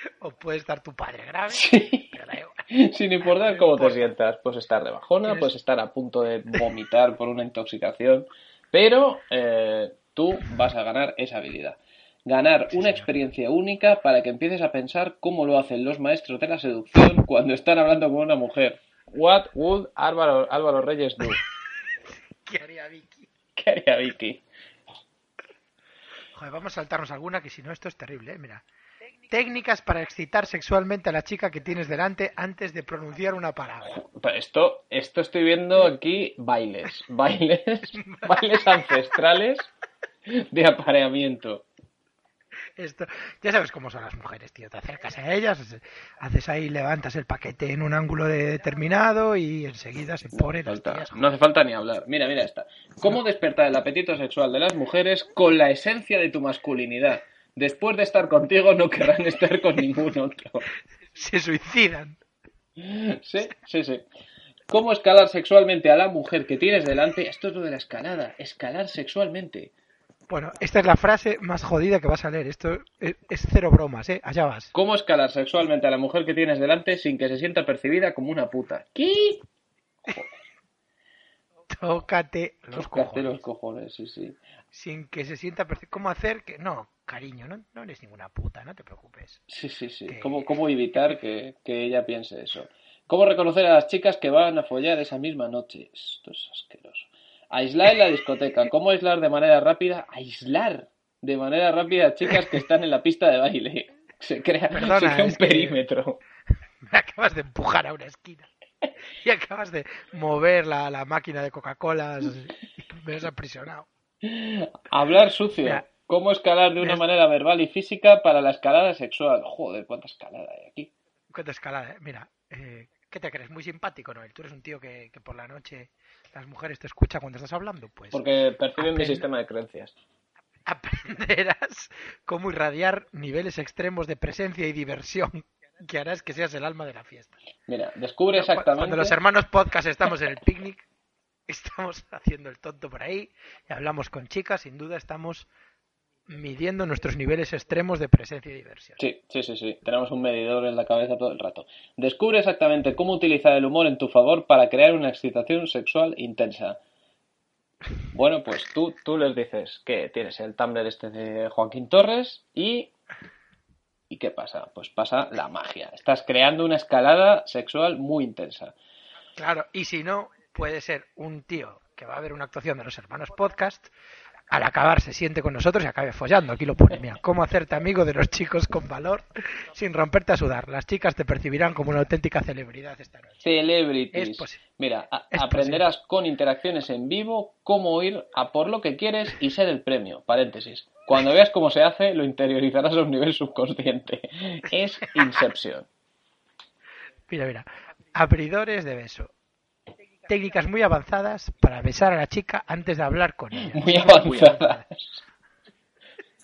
Speaker 4: O puede estar tu padre grave,
Speaker 3: Sí.
Speaker 4: pero da igual.
Speaker 3: Sin importar cómo te sientas. Puedes estar de bajona,
Speaker 4: Tienes-
Speaker 3: puedes estar a punto de vomitar por una intoxicación, pero eh, tú vas a ganar esa habilidad. Ganar una experiencia única para que empieces a pensar cómo lo hacen los maestros de la seducción cuando están hablando con una mujer. What would Álvaro, Álvaro Reyes do?
Speaker 4: ¿Qué haría Vicky?
Speaker 3: ¿Qué haría Vicky?
Speaker 4: Joder, vamos a saltarnos alguna, que si no esto es terrible, ¿eh? Mira. Técnicas para excitar sexualmente a la chica que tienes delante antes de pronunciar una palabra.
Speaker 3: Esto, esto estoy viendo aquí bailes, bailes, bailes ancestrales de apareamiento.
Speaker 4: Esto, ya sabes cómo son las mujeres, tío. Te acercas a ellas, haces ahí, levantas el paquete en un ángulo determinado y enseguida se ponen las
Speaker 3: Falta-
Speaker 4: tías.
Speaker 3: no hace falta ni hablar. Mira, mira esta. ¿Cómo despertar el apetito sexual de las mujeres con la esencia de tu masculinidad? Después de estar contigo no querrán estar con ningún otro.
Speaker 4: Se suicidan.
Speaker 3: Sí, sí, sí. ¿Cómo escalar sexualmente a la mujer que tienes delante? Esto es lo de la escalada. Escalar sexualmente.
Speaker 4: Bueno, esta es la frase más jodida que vas a leer. Esto es, es cero bromas, ¿eh? Allá vas.
Speaker 3: ¿Cómo escalar sexualmente a la mujer que tienes delante sin que se sienta percibida como una puta? ¿Qué?
Speaker 4: Tócate los
Speaker 3: Tócate
Speaker 4: cojones.
Speaker 3: los cojones, sí, sí.
Speaker 4: Sin que se sienta... perci- ¿Cómo hacer que...? No, cariño, no, no eres ninguna puta, no te preocupes.
Speaker 3: Sí, sí, sí.
Speaker 4: Que-
Speaker 3: ¿Cómo, cómo evitar que, que ella piense eso? ¿Cómo reconocer a las chicas que van a follar esa misma noche? Esto es asqueroso. Aislar en la discoteca. ¿Cómo aislar de manera rápida? Aislar de manera rápida a chicas que están en la pista de baile. Se crea,
Speaker 4: Perdona,
Speaker 3: se crea un perímetro.
Speaker 4: Me acabas de empujar a una esquina. Y acabas de mover la, la máquina de Coca-Cola me has aprisionado.
Speaker 3: Hablar sucio.
Speaker 4: Mira.
Speaker 3: ¿Cómo escalar de una manera verbal y física para la escalada sexual? Joder, cuánta escalada hay aquí.
Speaker 4: Cuánta escalada, ¿eh? Mira, eh, ¿Qué te crees? Muy simpático, Noel. Tú eres un tío que, que por la noche las mujeres te escuchan cuando estás hablando, pues.
Speaker 3: Porque perciben mi sistema de creencias.
Speaker 4: aprenderás cómo irradiar niveles extremos de presencia y diversión que harás que seas el alma de la fiesta.
Speaker 3: Mira, descubre
Speaker 4: Cu-
Speaker 3: exactamente.
Speaker 4: Cuando los hermanos podcast estamos en el picnic, estamos haciendo el tonto por ahí y hablamos con chicas, sin duda estamos midiendo nuestros niveles extremos de presencia y diversión.
Speaker 3: Sí, sí, sí, sí. Tenemos un medidor en la cabeza todo el rato. Descubre exactamente cómo utilizar el humor en tu favor para crear una excitación sexual intensa. Bueno, pues tú, tú les dices que tienes el Tumblr este de Joaquín Torres y... ¿Y qué pasa? Pues pasa la magia. Estás creando una escalada sexual muy intensa.
Speaker 4: Claro, y si no, puede ser un tío que va a ver una actuación de los hermanos podcast, al acabar se siente con nosotros y acabe follando. Aquí lo pone, mira, cómo hacerte amigo de los chicos con valor sin romperte a sudar. Las chicas te percibirán como una auténtica celebridad esta noche.
Speaker 3: Celebrities.
Speaker 4: Es.
Speaker 3: Mira, a-
Speaker 4: Es
Speaker 3: aprenderás con interacciones en vivo cómo ir a por lo que quieres y ser el premio. Paréntesis. Cuando veas cómo se hace, lo interiorizarás a un nivel subconsciente. Es Inception.
Speaker 4: Mira, mira, abridores de beso. Técnicas muy avanzadas para besar a la chica antes de hablar con ella.
Speaker 3: Muy avanzadas.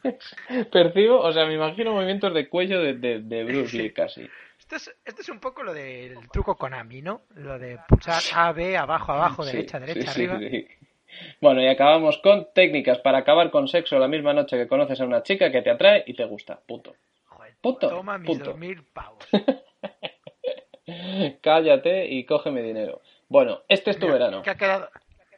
Speaker 3: Percibo, o sea, me imagino movimientos de cuello de, de, de Bruce Lee casi.
Speaker 4: Esto es, esto es un poco lo del truco Konami, ¿no? Lo de pulsar A, B, abajo, abajo,
Speaker 3: Sí,
Speaker 4: derecha, derecha,
Speaker 3: sí,
Speaker 4: arriba.
Speaker 3: sí. Bueno, y acabamos con técnicas para acabar con sexo la misma noche que conoces a una chica que te atrae y te gusta. Punto.
Speaker 4: Joder,
Speaker 3: Punto,
Speaker 4: toma mis
Speaker 3: punto.
Speaker 4: dos mil pavos.
Speaker 3: Cállate y cógeme dinero. Bueno, este es tu
Speaker 4: Mira,
Speaker 3: verano.
Speaker 4: ¿Qué ha quedado?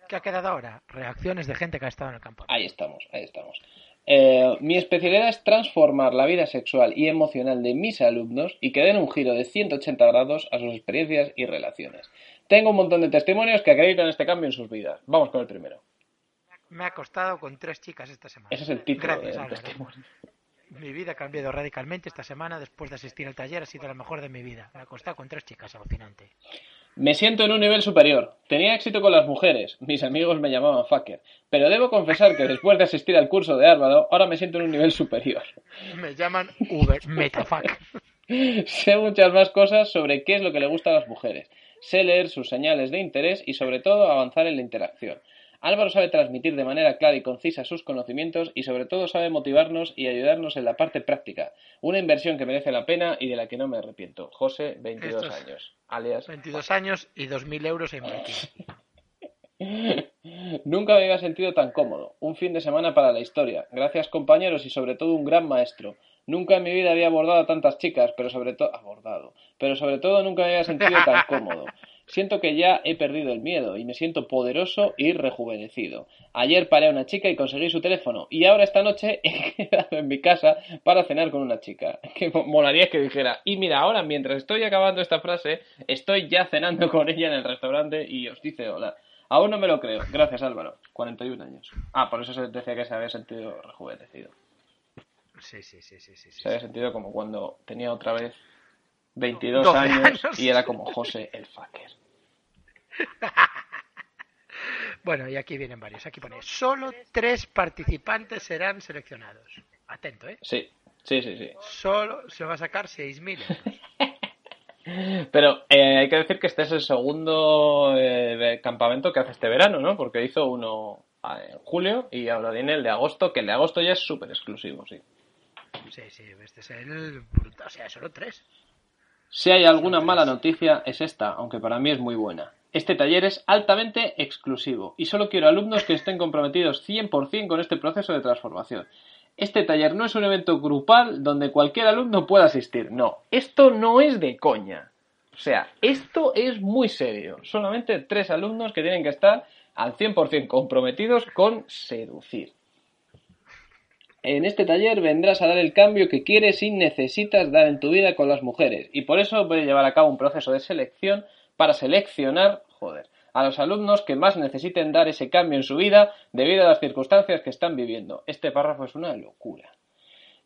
Speaker 4: ¿Qué ha quedado ahora? Reacciones de gente que ha estado en el campo.
Speaker 3: Ahí estamos, ahí estamos. Eh, mi especialidad es transformar la vida sexual y emocional de mis alumnos y que den un giro de 180 grados a sus experiencias y relaciones. Tengo un montón de testimonios que acreditan este cambio en sus vidas. Vamos con el primero.
Speaker 4: Me ha costado con tres chicas esta semana.
Speaker 3: Ese es el título
Speaker 4: Gracias,
Speaker 3: del testimonio.
Speaker 4: Mi vida ha cambiado radicalmente esta semana después de asistir al taller. Ha sido la mejor de mi vida. Me ha costado con tres chicas, alucinante.
Speaker 3: Me siento en un nivel superior. Tenía éxito con las mujeres. Mis amigos me llamaban fucker. Pero debo confesar que después de asistir al curso de Álvaro, ahora me siento en un nivel superior.
Speaker 4: Me llaman Uber Metafuck.
Speaker 3: sé muchas más cosas sobre qué es lo que le gusta a las mujeres. Sé leer sus señales de interés y sobre todo avanzar en la interacción. Álvaro sabe transmitir de manera clara y concisa sus conocimientos y sobre todo sabe motivarnos y ayudarnos en la parte práctica. Una inversión que merece la pena y de la que no me arrepiento. José, 22
Speaker 4: Esto es-
Speaker 3: años, alias
Speaker 4: 22 años y 2.000 euros en.
Speaker 3: Nunca me había sentido tan cómodo. Un fin de semana para la historia. Gracias compañeros y sobre todo un gran maestro. Nunca en mi vida había abordado a tantas chicas, pero sobre todo abordado, pero sobre todo nunca me había sentido tan cómodo. Siento que ya he perdido el miedo y me siento poderoso y rejuvenecido. Ayer paré a una chica y conseguí su teléfono y ahora esta noche he quedado en mi casa para cenar con una chica. Que mo- molaría que dijera, y mira, ahora mientras estoy acabando esta frase, estoy ya cenando con ella en el restaurante y os dice hola. Aún no me lo creo. Gracias, Álvaro. 41 años. Ah, por eso se decía que se había sentido rejuvenecido.
Speaker 4: Sí, sí, sí, sí. sí.
Speaker 3: Se había sentido como cuando tenía otra vez 22
Speaker 4: 12
Speaker 3: años,
Speaker 4: años.
Speaker 3: y era como José el fucker.
Speaker 4: Bueno, y aquí vienen varios. Aquí pone, solo tres participantes serán seleccionados. Atento, ¿eh?
Speaker 3: Sí, sí, sí, sí.
Speaker 4: Solo se va a sacar 6.000 euros.
Speaker 3: Pero eh, hay que decir que este es el segundo eh, campamento que hace este verano, ¿no? Porque hizo uno ah, en julio y ahora viene el de agosto, que el de agosto ya es súper exclusivo, sí.
Speaker 4: Sí, sí, este es el... brutal. O sea, solo tres.
Speaker 3: Si hay alguna mala noticia es esta, aunque para mí es muy buena. Este taller es altamente exclusivo y solo quiero alumnos que estén comprometidos 100% con este proceso de transformación. Este taller no es un evento grupal donde cualquier alumno pueda asistir. No, esto no es de coña. O sea, esto es muy serio. Solamente tres alumnos que tienen que estar al 100% comprometidos con seducir. En este taller vendrás a dar el cambio que quieres y necesitas dar en tu vida con las mujeres. Y por eso voy a llevar a cabo un proceso de selección para seleccionar, a los alumnos que más necesiten dar ese cambio en su vida debido a las circunstancias que están viviendo. Este párrafo es una locura.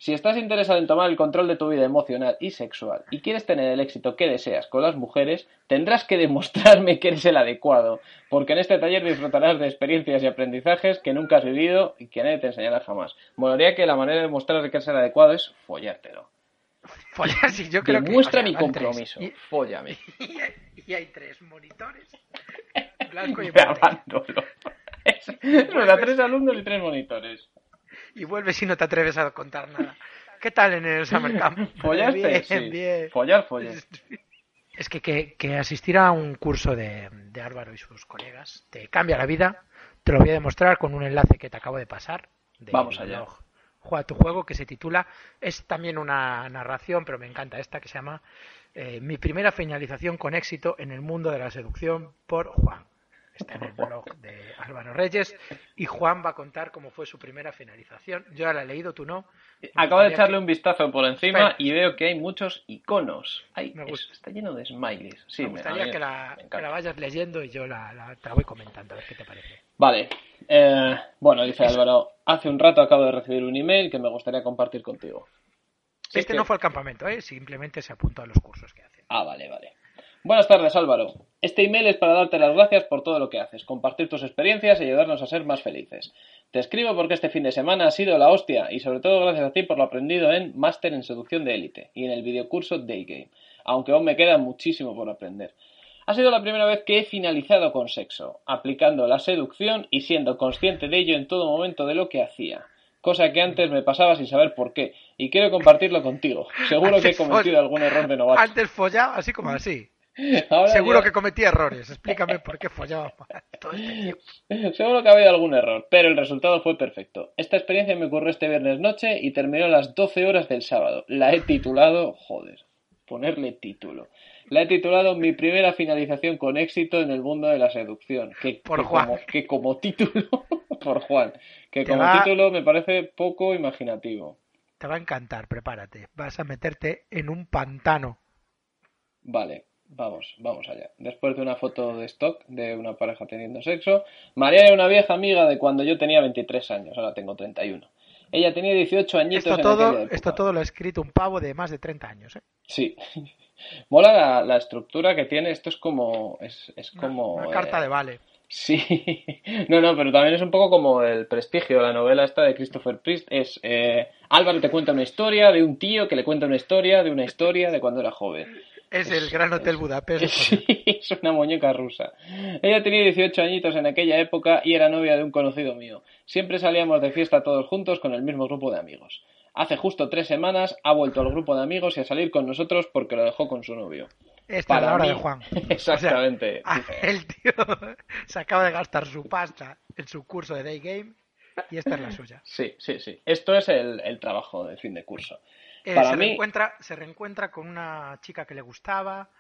Speaker 3: Si estás interesado en tomar el control de tu vida emocional y sexual y quieres tener el éxito que deseas con las mujeres, tendrás que demostrarme que eres el adecuado, porque en este taller disfrutarás de experiencias y aprendizajes que nunca has vivido y que nadie te enseñará jamás. Molaría que la manera de demostrar que eres el adecuado es follártelo.
Speaker 4: Follar, sí, yo creo que.
Speaker 3: Demuestra mi compromiso.
Speaker 4: Y,
Speaker 3: Fóllame.
Speaker 4: y hay, y hay tres monitores. Blanco y.
Speaker 3: Es, es verdad, tres alumnos y tres monitores.
Speaker 4: Y vuelves y no te atreves a contar nada. ¿Qué tal en el Summer Camp?
Speaker 3: ¿Follaste?
Speaker 4: Bien,
Speaker 3: sí.
Speaker 4: bien.
Speaker 3: Follar, follar.
Speaker 4: Es que, que, que asistir a un curso de, de Álvaro y sus colegas te cambia la vida. Te lo voy a demostrar con un enlace que te acabo de pasar. del
Speaker 3: Vamos allá.
Speaker 4: blog Juega tu juego, que se titula. Es también una narración, pero me encanta esta, que se llama eh, Mi primera finalización con éxito en el mundo de la seducción por Juan. Está en el blog de Álvaro Reyes. Y Juan va a contar cómo fue su primera finalización. Yo ya la he leído, tú no. Me
Speaker 3: Acabo de echarle
Speaker 4: que-
Speaker 3: un vistazo por encima
Speaker 4: Espera.
Speaker 3: y veo que hay muchos iconos.
Speaker 4: Me
Speaker 3: es-
Speaker 4: gusta.
Speaker 3: está lleno de smileys. Sí,
Speaker 4: me gustaría que la,
Speaker 3: encanta.
Speaker 4: que la vayas leyendo y yo la, la- te la voy comentando, a ver qué te parece.
Speaker 3: Vale. Eh, bueno, dice Álvaro, hace un rato acabo de recibir un email que me gustaría compartir contigo.
Speaker 4: Este
Speaker 3: que-
Speaker 4: no fue al campamento, ¿eh? simplemente se apuntó a los cursos que hacen.
Speaker 3: Ah, vale, vale. Buenas tardes, Álvaro. Este email es para darte las gracias por todo lo que haces, compartir tus experiencias y ayudarnos a ser más felices. Te escribo porque este fin de semana ha sido la hostia y sobre todo gracias a ti por lo aprendido en Máster en Seducción de Élite y en el videocurso Day Game, aunque aún me queda muchísimo por aprender. Ha sido la primera vez que he finalizado con sexo, aplicando la seducción y siendo consciente de ello en todo momento de lo que hacía. Cosa que antes me pasaba sin saber por qué, y quiero compartirlo contigo. Seguro que he cometido algún error de novato.
Speaker 4: Antes follaba así como así.
Speaker 3: Ahora
Speaker 4: Seguro
Speaker 3: ya-
Speaker 4: que cometía errores. Explícame por qué follaba todo este tiempo.
Speaker 3: Seguro que ha habido algún error, pero el resultado fue perfecto. Esta experiencia me ocurrió este viernes noche y terminó a las 12 horas del sábado. La he titulado, joder, ponerle título. La he titulado Mi primera finalización con éxito en el mundo de la seducción. Que,
Speaker 4: Por
Speaker 3: que
Speaker 4: Juan.
Speaker 3: Como, que como título, por Juan, que como
Speaker 4: va-
Speaker 3: título me parece poco imaginativo.
Speaker 4: Te va a encantar, prepárate. Vas a meterte en un pantano.
Speaker 3: Vale, vamos, vamos allá. Después de una foto de stock de una pareja teniendo sexo, María era una vieja amiga de cuando yo tenía 23 años, ahora tengo 31. Ella tenía 18 añitos
Speaker 4: Esto
Speaker 3: en
Speaker 4: todo, esto todo lo ha escrito un pavo de más de 30 años. ¿eh?
Speaker 3: Sí. Mola la, la estructura que tiene, esto es como... Es, es
Speaker 4: Una-
Speaker 3: como...
Speaker 4: una, carta
Speaker 3: eh,
Speaker 4: de vale.
Speaker 3: Sí, no, no, pero también es un poco como el prestigio, la novela esta de Christopher Priest. Es eh, Álvaro te cuenta una historia de un tío que le cuenta una historia de una historia de cuando era joven.
Speaker 4: Es el Gran Hotel Budapest.
Speaker 3: Sí, es una muñeca rusa. Ella tenía 18 añitos en aquella época y era novia de un conocido mío. Siempre salíamos de fiesta todos juntos con el mismo grupo de amigos. Hace justo tres semanas ha vuelto al grupo de amigos y a salir con nosotros porque lo dejó con su novio.
Speaker 4: Esta es la hora
Speaker 3: mí-
Speaker 4: de Juan.
Speaker 3: Exactamente.
Speaker 4: Ah, el tío se acaba de gastar su pasta en su curso de Day Game y esta es la suya.
Speaker 3: Sí, sí, sí. Esto es el, el trabajo de fin de curso.
Speaker 4: Eh,
Speaker 3: Para
Speaker 4: se,
Speaker 3: mí-
Speaker 4: reencuentra, se reencuentra con una chica que le gustaba,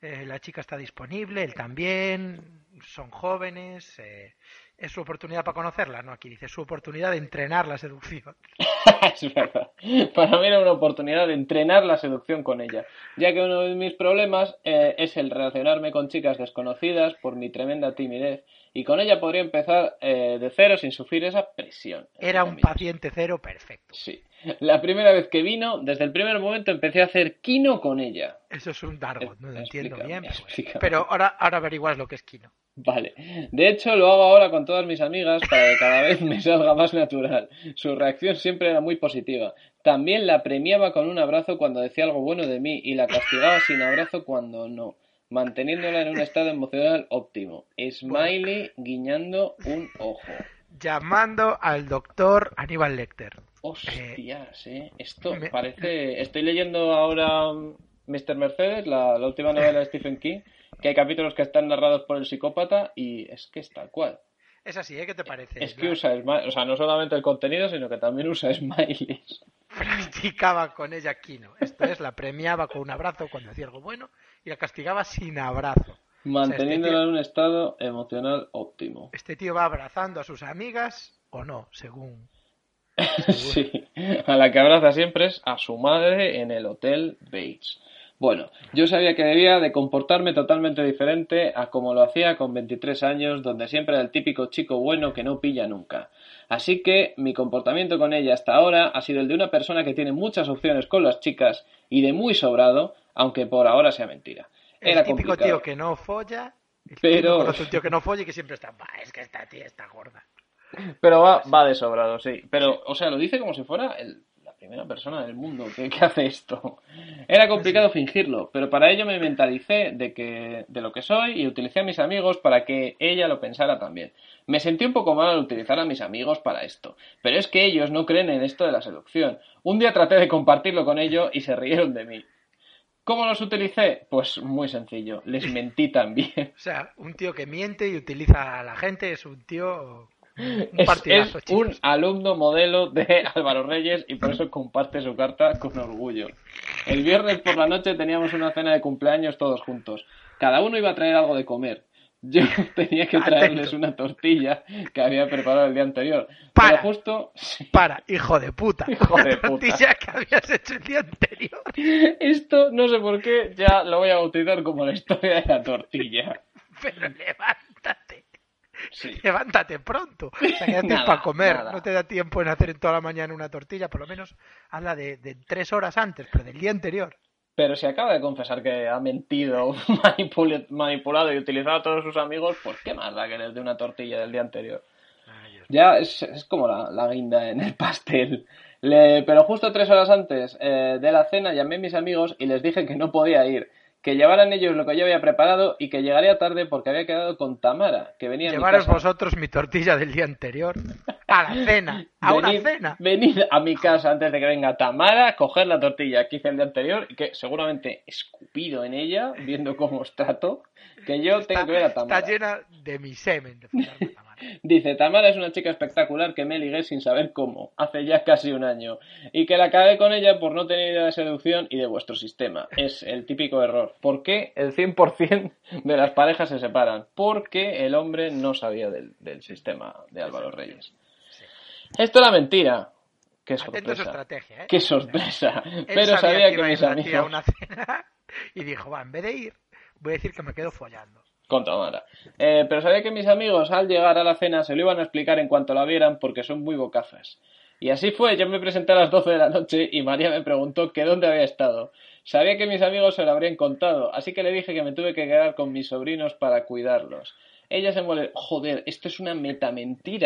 Speaker 4: eh, la chica está disponible, él también, son jóvenes, eh, es su oportunidad para conocerla, ¿no? Aquí dice, su oportunidad de entrenar la seducción.
Speaker 3: es verdad. Para mí era una oportunidad de entrenar la seducción con ella, ya que uno de mis problemas eh, es el relacionarme con chicas desconocidas por mi tremenda timidez y con ella podría empezar eh, de cero sin sufrir esa presión.
Speaker 4: Era un paciente cero perfecto.
Speaker 3: Sí. La primera vez que vino, desde el primer momento empecé a hacer kino con ella.
Speaker 4: Eso es un dargo, no lo entiendo bien.
Speaker 3: Explícame.
Speaker 4: Pero ahora, ahora averiguas lo que es Kino.
Speaker 3: Vale. De hecho, lo hago ahora con todas mis amigas para que cada vez me salga más natural. Su reacción siempre era muy positiva. También la premiaba con un abrazo cuando decía algo bueno de mí y la castigaba sin abrazo cuando no, manteniéndola en un estado emocional óptimo. Smiley guiñando un ojo.
Speaker 4: Llamando al doctor Aníbal Lecter.
Speaker 3: Hostias, eh. Esto
Speaker 4: me-
Speaker 3: parece. Estoy leyendo ahora mm, Mr. Mercedes, la, la última novela de Stephen King, que hay capítulos que están narrados por el psicópata y es que es tal cual.
Speaker 4: Es así, ¿eh? ¿Qué te parece?
Speaker 3: Es que usa smileys, o sea, no solamente el contenido, sino que también usa smileys.
Speaker 4: practicaba con ella Kino. Esto es, la premiaba con un abrazo cuando hacía algo bueno y la castigaba sin abrazo.
Speaker 3: Manteniéndola
Speaker 4: tío-
Speaker 3: en un estado emocional óptimo.
Speaker 4: Este tío va abrazando a sus amigas o no, según.
Speaker 3: Sí, a la que abraza siempre es a su madre en el Hotel Bates. Bueno, yo sabía que debía de comportarme totalmente diferente a como lo hacía con 23 años, donde siempre era el típico chico bueno que no pilla nunca. Así que mi comportamiento con ella hasta ahora ha sido el de una persona que tiene muchas opciones con las chicas y de muy sobrado, aunque por ahora sea mentira.
Speaker 4: El
Speaker 3: Era
Speaker 4: típico
Speaker 3: complicado.
Speaker 4: tío que no folla. El
Speaker 3: Pero-
Speaker 4: un tío que no folla y que siempre está. "Bah, es que esta tía está gorda.
Speaker 3: Pero va, va de sobrado, sí. Pero, o sea, lo dice como si fuera el- la primera persona del mundo que, que hace esto. Era complicado fingirlo, pero para ello me mentalicé de, que, de lo que soy y utilicé a mis amigos para que ella lo pensara también. Me sentí un poco mal al utilizar a mis amigos para esto, pero es que ellos no creen en esto de la seducción. Un día traté de compartirlo con ellos y se rieron de mí. ¿Cómo los utilicé? Pues muy sencillo, les mentí también.
Speaker 4: O sea, un tío que miente y utiliza a la gente es un tío... Un
Speaker 3: Es, un alumno modelo de Álvaro Reyes y por eso comparte su carta con orgullo. El viernes por la noche teníamos una cena de cumpleaños todos juntos. Cada uno iba a traer algo de comer. Yo tenía que traerles una tortilla que había preparado el día anterior.
Speaker 4: Para.
Speaker 3: Pero justo
Speaker 4: Para, hijo de puta.
Speaker 3: Hijo de
Speaker 4: La
Speaker 3: puta.
Speaker 4: tortilla que habías hecho el día anterior.
Speaker 3: esto, no sé por qué, ya lo voy a bautizar como la historia de la tortilla.
Speaker 4: Pero levántate.
Speaker 3: Sí.
Speaker 4: Levántate pronto. O sea, que
Speaker 3: Nada,
Speaker 4: para comer.
Speaker 3: nada.
Speaker 4: No te da tiempo en hacer en toda la mañana una tortilla. Por lo menos hazla de, de tres horas antes, pero del día anterior.
Speaker 3: Pero si acaba de confesar que ha mentido, manipula- manipulado y utilizado a todos sus amigos, pues qué más da que les dé una tortilla del día anterior. Ya es, es como la, la guinda en el pastel. Le- pero justo tres horas antes eh, de la cena llamé a mis amigos y les dije que no podía ir, que llevaran ellos lo que yo había preparado y que llegaría tarde porque había quedado con Tamara, que venía
Speaker 4: Llevaros vosotros mi tortilla del día anterior a la cena. A una cena.
Speaker 3: Venid a mi casa antes de que venga Tamara, coger la tortilla que hice el día anterior y que seguramente escupido en ella, viendo cómo os trato, que yo tengo que ver a Tamara.
Speaker 4: está llena de mi semen de a Tamara.
Speaker 3: Dice, Tamara es una chica espectacular que me ligué sin saber cómo, hace ya casi un año, y que la acabé con ella por no tener idea de seducción y de vuestro sistema. Es el típico error. ¿Por qué el 100% de las parejas se separan? Porque el hombre no sabía del, del sistema de Álvaro Reyes. Esto era mentira. Qué
Speaker 4: a
Speaker 3: sorpresa.
Speaker 4: estrategia, ¿eh?
Speaker 3: Qué sorpresa.
Speaker 4: Él
Speaker 3: Pero sabía que
Speaker 4: a
Speaker 3: mis
Speaker 4: a
Speaker 3: amigos...
Speaker 4: una cena y dijo, va, en vez de ir, voy a decir que me quedo follando.
Speaker 3: Con Tamara. Eh, pero sabía que mis amigos al llegar a la cena se lo iban a explicar en cuanto la vieran porque son muy bocazas. Y así fue, yo me presenté a las 12 de la noche y María me preguntó que dónde había estado. Sabía que mis amigos se lo habrían contado, así que le dije que me tuve que quedar con mis sobrinos para cuidarlos. Ella se molestó. Joder, esto es una
Speaker 4: sí, sí.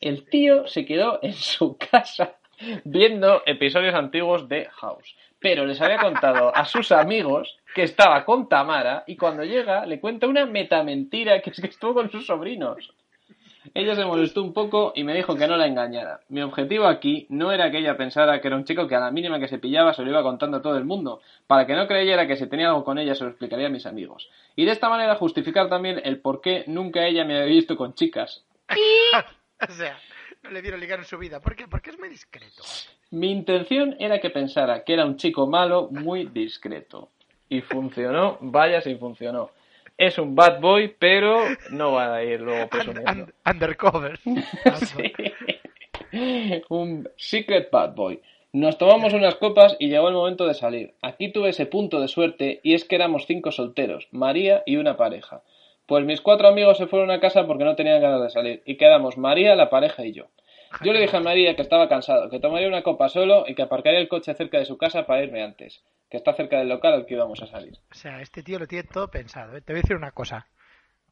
Speaker 3: El tío se quedó en su casa viendo episodios antiguos de House. Pero les había contado a sus amigos que estaba con Tamara y cuando llega le cuenta una metamentira que es que estuvo con sus sobrinos. Ella se molestó un poco y me dijo que no la engañara. Mi objetivo aquí no era que ella pensara que era un chico que a la mínima que se pillaba se lo iba contando a todo el mundo, para que no creyera que si tenía algo con ella se lo explicaría a mis amigos. Y de esta manera justificar también el por qué nunca ella me había visto con chicas.
Speaker 4: O sea, no le dieron ligar en su vida. ¿Por qué? Porque es muy discreto.
Speaker 3: Mi intención era que pensara que era un chico malo muy discreto. Y funcionó, vaya si funcionó. Es un bad boy, pero no va a ir luego presumiendo.
Speaker 4: und- undercover.
Speaker 3: Sí. Un secret bad boy. Nos tomamos unas copas y llegó el momento de salir. Aquí tuve ese punto de suerte y es que éramos cinco solteros, María y una pareja. Pues mis cuatro amigos se fueron a casa porque no tenían ganas de salir y quedamos María, la pareja y yo. Yo le dije a María que estaba cansado, que tomaría una copa solo y que aparcaría el coche cerca de su casa para irme antes, que está cerca del local al que íbamos a salir.
Speaker 4: O sea, este tío lo tiene todo pensado. ¿eh? Te voy a decir una cosa.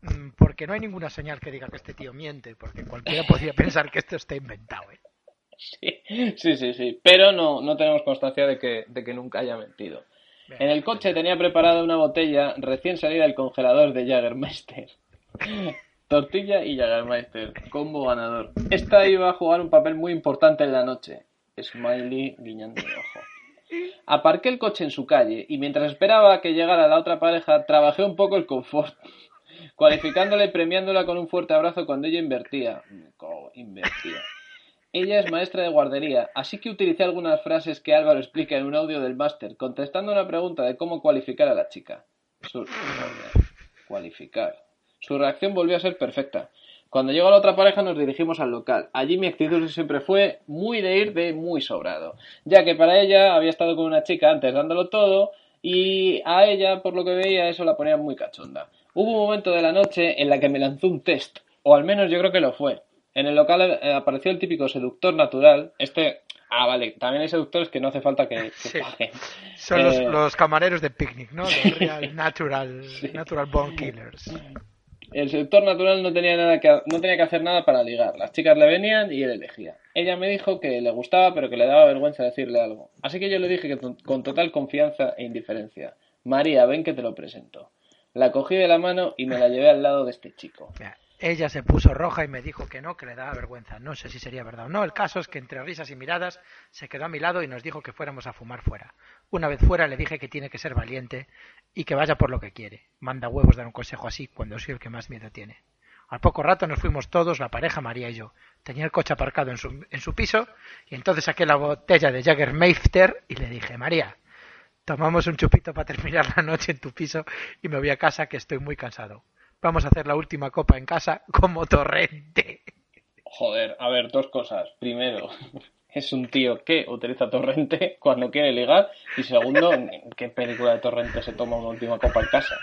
Speaker 4: Mm, Porque no hay ninguna señal que diga que este tío miente, porque cualquiera podría pensar que esto está inventado. ¿eh?
Speaker 3: Sí, sí, sí, sí. Pero no, no tenemos constancia de que, de que nunca haya mentido. En el coche tenía preparada una botella recién salida del congelador de Jagermeister. Tortilla y Jagermeister, combo ganador. Esta iba a jugar un papel muy importante en la noche. Smiley guiñando el ojo. Aparqué el coche en su calle y mientras esperaba que llegara la otra pareja, trabajé un poco el confort, cualificándola y premiándola con un fuerte abrazo cuando ella invertía. Invertía. Ella es maestra de guardería, así que utilicé algunas frases que Álvaro explica en un audio del máster, contestando una pregunta de cómo cualificar a la chica. Su... Cualificar. Su reacción volvió a ser perfecta. Cuando llegó la otra pareja nos dirigimos al local. Allí mi actitud siempre fue muy de ir de muy sobrado, ya que para ella había estado con una chica antes dándolo todo y a ella, por lo que veía, eso la ponía muy cachonda. Hubo un momento de la noche en la que me lanzó un test, o al menos yo creo que lo fue. En el local eh, apareció el típico seductor natural. Este. Ah, vale. También hay seductores que no hace falta que, que
Speaker 4: Sí.
Speaker 3: paguen.
Speaker 4: Son los,
Speaker 3: Eh,
Speaker 4: los camareros de picnic, ¿no? Los real natural, natural born killers.
Speaker 3: El seductor natural no tenía, nada que, no tenía que hacer nada para ligar. Las chicas le venían y él elegía. Ella me dijo que le gustaba, pero que le daba vergüenza decirle algo. Así que yo le dije que con total confianza e indiferencia. María, ven que te lo presento. La cogí de la mano y me la llevé al lado de este chico.
Speaker 4: Ella se puso roja y me dijo que no, que le daba vergüenza. No sé si sería verdad o no. El caso es que entre risas y miradas se quedó a mi lado y nos dijo que fuéramos a fumar fuera. Una vez fuera le dije que tiene que ser valiente y que vaya por lo que quiere. Manda huevos dar un consejo así cuando soy el que más miedo tiene. Al poco rato nos fuimos todos, la pareja, María y yo. Tenía el coche aparcado en su, en su piso y entonces saqué la botella de Jaggermeister y le dije, María, tomamos un chupito para terminar la noche en tu piso y me voy a casa que estoy muy cansado. Vamos a hacer la última copa en casa como torrente.
Speaker 3: Joder, a ver, dos cosas. Primero, es un tío que utiliza torrente cuando quiere ligar. Y segundo, ¿en qué película de torrente se toma una última copa en casa?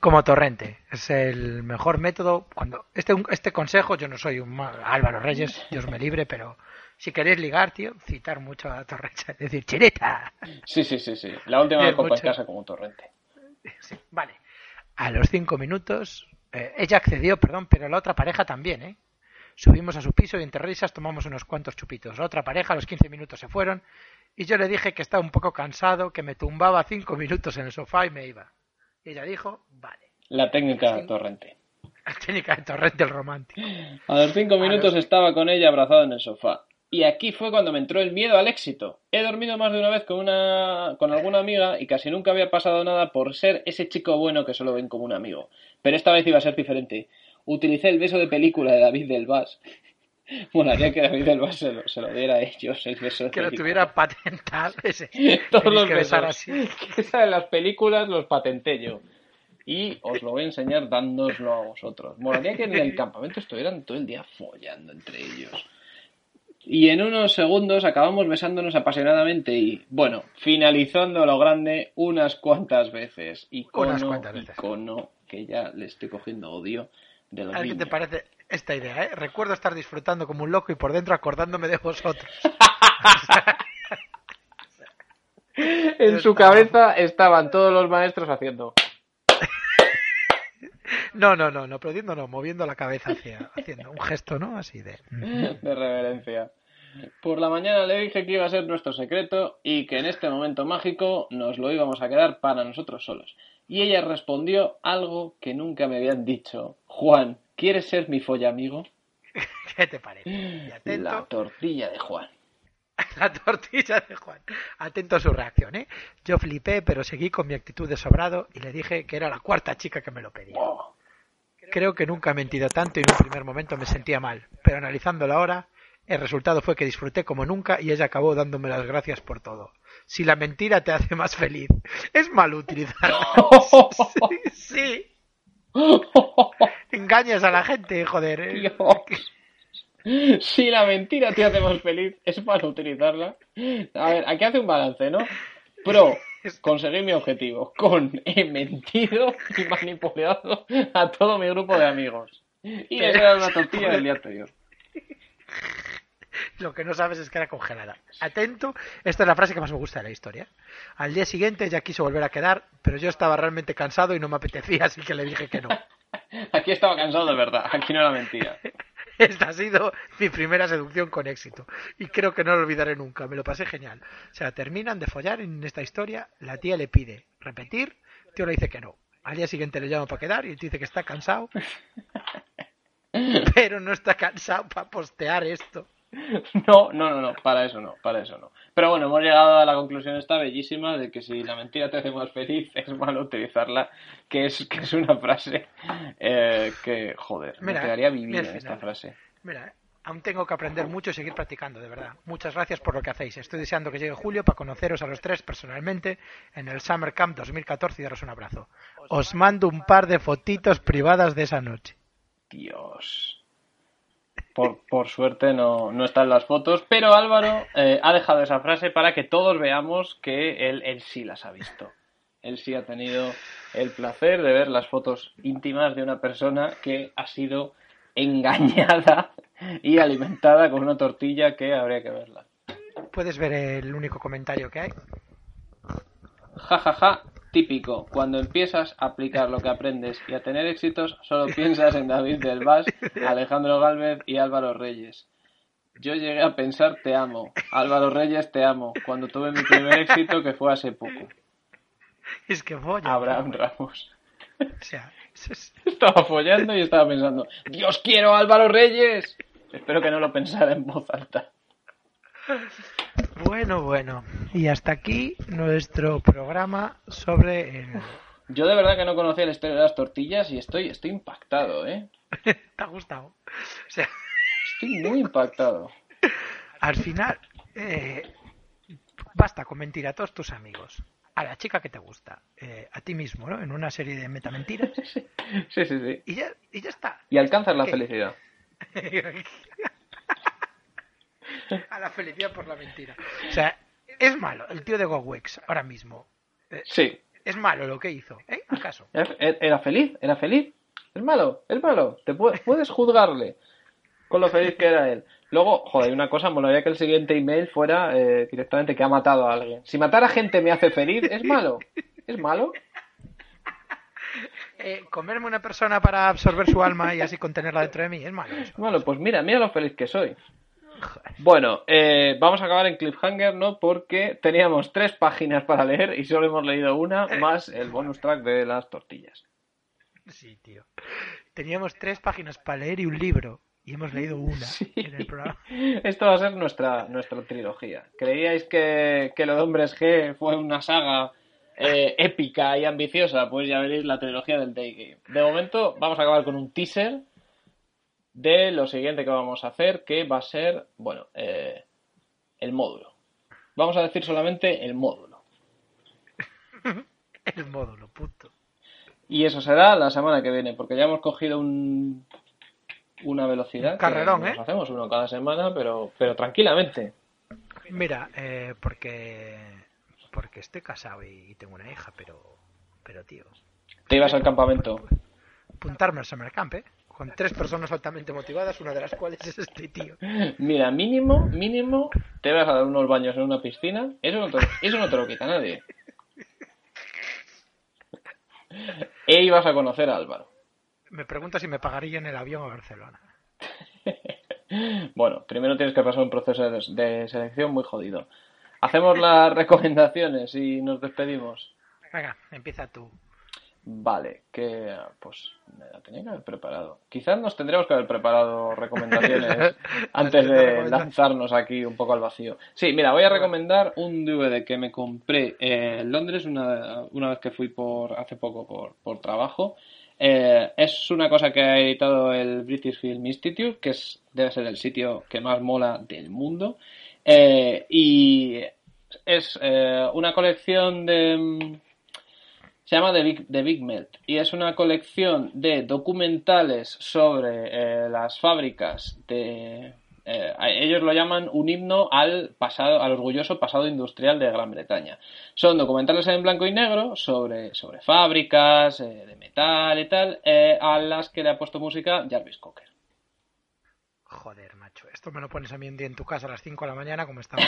Speaker 4: Como torrente. Es el mejor método. cuando Este, este consejo, yo no soy un Álvaro Reyes, Dios me libre, pero si queréis ligar, tío, citar mucho a torrente. Es decir, chireta.
Speaker 3: Sí, sí, sí, sí. La última copa en casa como torrente.
Speaker 4: Sí, vale. A los cinco minutos, eh, ella accedió, perdón, pero la otra pareja también, ¿eh? Subimos a su piso y entre risas tomamos unos cuantos chupitos. La otra pareja a los quince minutos se fueron y yo le dije que estaba un poco cansado, que me tumbaba cinco minutos en el sofá y me iba. Y ella dijo, vale.
Speaker 3: La técnica de torrente.
Speaker 4: La técnica de torrente el romántico.
Speaker 3: A los cinco minutos estaba con ella abrazado en el sofá. Y aquí fue cuando me entró el miedo al éxito. He dormido más de una vez con una con alguna amiga y casi nunca había pasado nada por ser ese chico bueno que solo ven como un amigo. Pero esta vez iba a ser diferente. Utilicé el beso de película de David del Vaz. Molaría que David del Vaz se lo, se lo diera a ellos, el beso de
Speaker 4: Que lo tuviera patentado ese.
Speaker 3: Todos los besos. Así. Esa de las películas los patenté yo. Y os lo voy a enseñar dándoslo a vosotros. Molaría que en el campamento estuvieran todo el día follando entre ellos. Y en unos segundos acabamos besándonos apasionadamente y, bueno, finalizando lo grande unas cuantas veces. Icono, unas cuantas veces. Icono, que ya le estoy cogiendo odio de los
Speaker 4: A qué te parece esta idea, ¿eh? Recuerdo estar disfrutando como un loco y por dentro acordándome de vosotros.
Speaker 3: en su cabeza estaban todos los maestros haciendo...
Speaker 4: No, no, no, no aplaudiendo, no, moviendo la cabeza hacia, haciendo un gesto, ¿no? Así de.
Speaker 3: De reverencia. Por la mañana le dije que iba a ser nuestro secreto y que en este momento mágico nos lo íbamos a quedar para nosotros solos. Y ella respondió algo que nunca me habían dicho. Juan, ¿quieres ser mi folla amigo?
Speaker 4: ¿Qué te parece?
Speaker 3: La tortilla de Juan.
Speaker 4: La tortilla de Juan. Atento a su reacción, ¿eh? Yo flipé, pero seguí con mi actitud de sobrado y le dije que era la cuarta chica que me lo pedía. Creo que nunca he mentido tanto y en un primer momento me sentía mal, pero analizándolo ahora, el resultado fue que disfruté como nunca y ella acabó dándome las gracias por todo. Si la mentira te hace más feliz, es mal utilizarla. sí, Engañas a la gente, joder.
Speaker 3: ¿eh? Si la mentira te hace más feliz, es mal utilizarla. A ver, aquí hace un balance, ¿no? Pro, conseguir mi objetivo. Con he mentido y manipulado a todo mi grupo de amigos. Y esa era una tortilla del día anterior.
Speaker 4: Lo que no sabes es que era congelada. Atento, esta es la frase que más me gusta de la historia. Al día siguiente ya quiso volver a quedar, pero yo estaba realmente cansado y no me apetecía, así que le dije que no.
Speaker 3: Aquí estaba cansado de verdad, aquí no era mentira.
Speaker 4: Esta ha sido mi primera seducción con éxito. Y creo que no lo olvidaré nunca. Me lo pasé genial. O sea, terminan de follar en esta historia. La tía le pide repetir. El tío le dice que no. Al día siguiente le llama para quedar y tío dice que está cansado. Pero no está cansado para postear esto.
Speaker 3: No, no, no, no, para eso no, para eso no. Pero bueno, hemos llegado a la conclusión esta bellísima de que si la mentira te hace más feliz, es malo utilizarla, que es, que es una frase eh, que, joder, me quedaría vivir en esta frase.
Speaker 4: Mira, aún tengo que aprender mucho y seguir practicando, de verdad. Muchas gracias por lo que hacéis. Estoy deseando que llegue julio para conoceros a los tres personalmente en el Summer Camp 2014 y daros un abrazo. Os mando un par de fotitos privadas de esa noche.
Speaker 3: Dios. Por, suerte no, no están las fotos, pero Álvaro eh, ha dejado esa frase para que todos veamos que él, él sí las ha visto. Él sí ha tenido el placer de ver las fotos íntimas de una persona que ha sido engañada y alimentada con una tortilla que habría que verla.
Speaker 4: ¿Puedes ver el único comentario que hay?
Speaker 3: Ja, ja, ja. Típico. Cuando empiezas a aplicar lo que aprendes y a tener éxitos, solo piensas en David del Vaz, Alejandro Galvez y Álvaro Reyes. Yo llegué a pensar te amo. Álvaro Reyes te amo. Cuando tuve mi primer éxito que fue hace poco.
Speaker 4: Es que folla.
Speaker 3: Abraham Ramos.
Speaker 4: O sea, eso es-
Speaker 3: Estaba follando y estaba pensando, Dios quiero a Álvaro Reyes. Espero que no lo pensara en voz alta.
Speaker 4: Bueno, bueno. Y hasta aquí nuestro programa sobre el...
Speaker 3: Yo de verdad que no conocía la historia de las tortillas y estoy, estoy impactado, ¿eh?
Speaker 4: ¿Te ha gustado? O sea,
Speaker 3: Estoy muy impactado.
Speaker 4: al final, eh, basta con mentir a todos tus amigos, a la chica que te gusta, eh, a ti mismo, ¿no? En una serie de metamentiras.
Speaker 3: Sí, sí, sí.
Speaker 4: Y ya, y ya está.
Speaker 3: Y alcanzas la
Speaker 4: ¿Qué?
Speaker 3: felicidad.
Speaker 4: a la felicidad por la mentira. O sea, es malo el tío de GoWex ahora mismo. Eh,
Speaker 3: Sí.
Speaker 4: Es malo lo que hizo, ¿eh? ¿Acaso?
Speaker 3: Era era feliz, era feliz. Es malo, es malo. Te pu- puedes juzgarle con lo feliz que era él. Luego, joder, una cosa, molaría que el siguiente email fuera eh, directamente que ha matado a alguien. Si matar a gente me hace feliz, ¿es malo? ¿Es malo?
Speaker 4: Eh, comerme una persona para absorber su alma y así contenerla dentro de mí, es malo eso.
Speaker 3: Bueno, pues mira, mira lo feliz que soy. Bueno, eh, vamos a acabar en cliffhanger, ¿no? Porque teníamos tres páginas para leer y solo hemos leído una, más el bonus track de las tortillas.
Speaker 4: Sí, tío. Teníamos tres páginas para leer y un libro. Y hemos leído una en el programa.
Speaker 3: Esto va a ser nuestra, nuestra trilogía. ¿Creíais que, que lo de Hombres G fue una saga eh, épica y ambiciosa? Pues ya veréis la trilogía del Day Game. De momento vamos a acabar con un teaser de lo siguiente que vamos a hacer, que va a ser, bueno, eh, el módulo. Vamos a decir solamente el módulo.
Speaker 4: El módulo, puto.
Speaker 3: Y eso será la semana que viene, porque ya hemos cogido un, una velocidad.
Speaker 4: Un carrerón,
Speaker 3: que
Speaker 4: ¿eh?
Speaker 3: nos hacemos uno cada semana, pero, pero tranquilamente.
Speaker 4: Mira, eh, porque porque estoy casado y, y tengo una hija, pero pero tío,
Speaker 3: Te ibas al campamento.
Speaker 4: apuntarme al Summer Camp, ¿eh? Con tres personas altamente motivadas, una de las cuales es este tío.
Speaker 3: Mira, mínimo, mínimo, te vas a dar unos baños en una piscina. Eso no te, eso no te lo quita nadie. E ibas a conocer a Álvaro.
Speaker 4: Me pregunta si me pagarían el avión a Barcelona.
Speaker 3: Bueno, primero tienes que pasar un proceso de selección muy jodido. Hacemos las recomendaciones y nos despedimos.
Speaker 4: Venga, empieza tú.
Speaker 3: Vale, que pues me la tenía que haber preparado. Quizás nos tendríamos que haber preparado recomendaciones antes de lanzarnos aquí un poco al vacío. Sí, mira, voy a recomendar un DVD que me compré eh, en Londres una, una vez que fui por hace poco por, por trabajo. Eh, es una cosa que ha editado el British Film Institute, que es, debe ser el sitio que más mola del mundo. Eh, y es eh, una colección de... se llama The Big, The Big Melt y es una colección de documentales sobre eh, las fábricas de... eh, ellos lo llaman un himno al pasado, al orgulloso pasado industrial de Gran Bretaña. Son documentales en blanco y negro sobre, sobre fábricas eh, de metal y tal, eh, a las que le ha puesto música Jarvis Cocker.
Speaker 4: Joder, macho, esto me lo pones a mí un día en tu casa a las 5 de la mañana como estaba.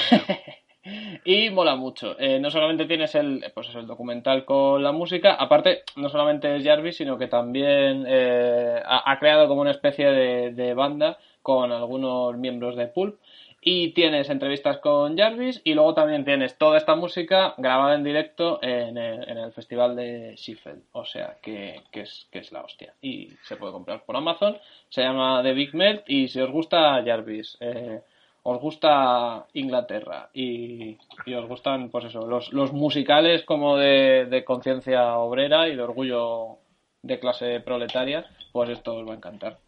Speaker 3: Y mola mucho. Eh, no solamente tienes el, pues el documental con la música, aparte, no solamente es Jarvis, sino que también eh, ha, creado como una especie de, de banda con algunos miembros de Pulp. Y tienes entrevistas con Jarvis y luego también tienes toda esta música grabada en directo en el, en el festival de Sheffield. O sea, que, que es, que es la hostia. Y se puede comprar por Amazon. Se llama The Big Melt y si os gusta Jarvis, eh, os gusta Inglaterra y, y os gustan, pues eso, los, los musicales como de, de conciencia obrera y de orgullo de clase proletaria, pues esto os va a encantar.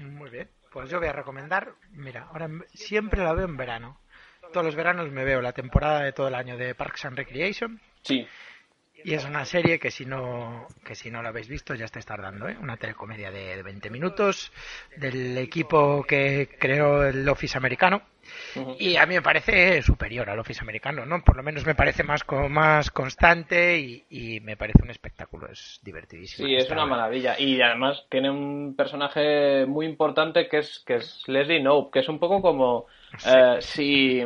Speaker 4: Muy bien, pues yo voy a recomendar, mira, ahora siempre la veo en verano. Todos los veranos me veo la temporada de todo el año de Parks and Recreation
Speaker 3: Sí,
Speaker 4: y es una serie que si no que si no la habéis visto ya estáis tardando, ¿eh? Una telecomedia de, de 20 minutos del equipo que creó el Office americano y a mí me parece superior al Office americano, ¿no? Por lo menos me parece más co- más constante y, y me parece un espectáculo, es divertidísimo.
Speaker 3: Sí, es una maravilla. Y además tiene un personaje muy importante que es, que es Leslie Knope, que es un poco como eh, si...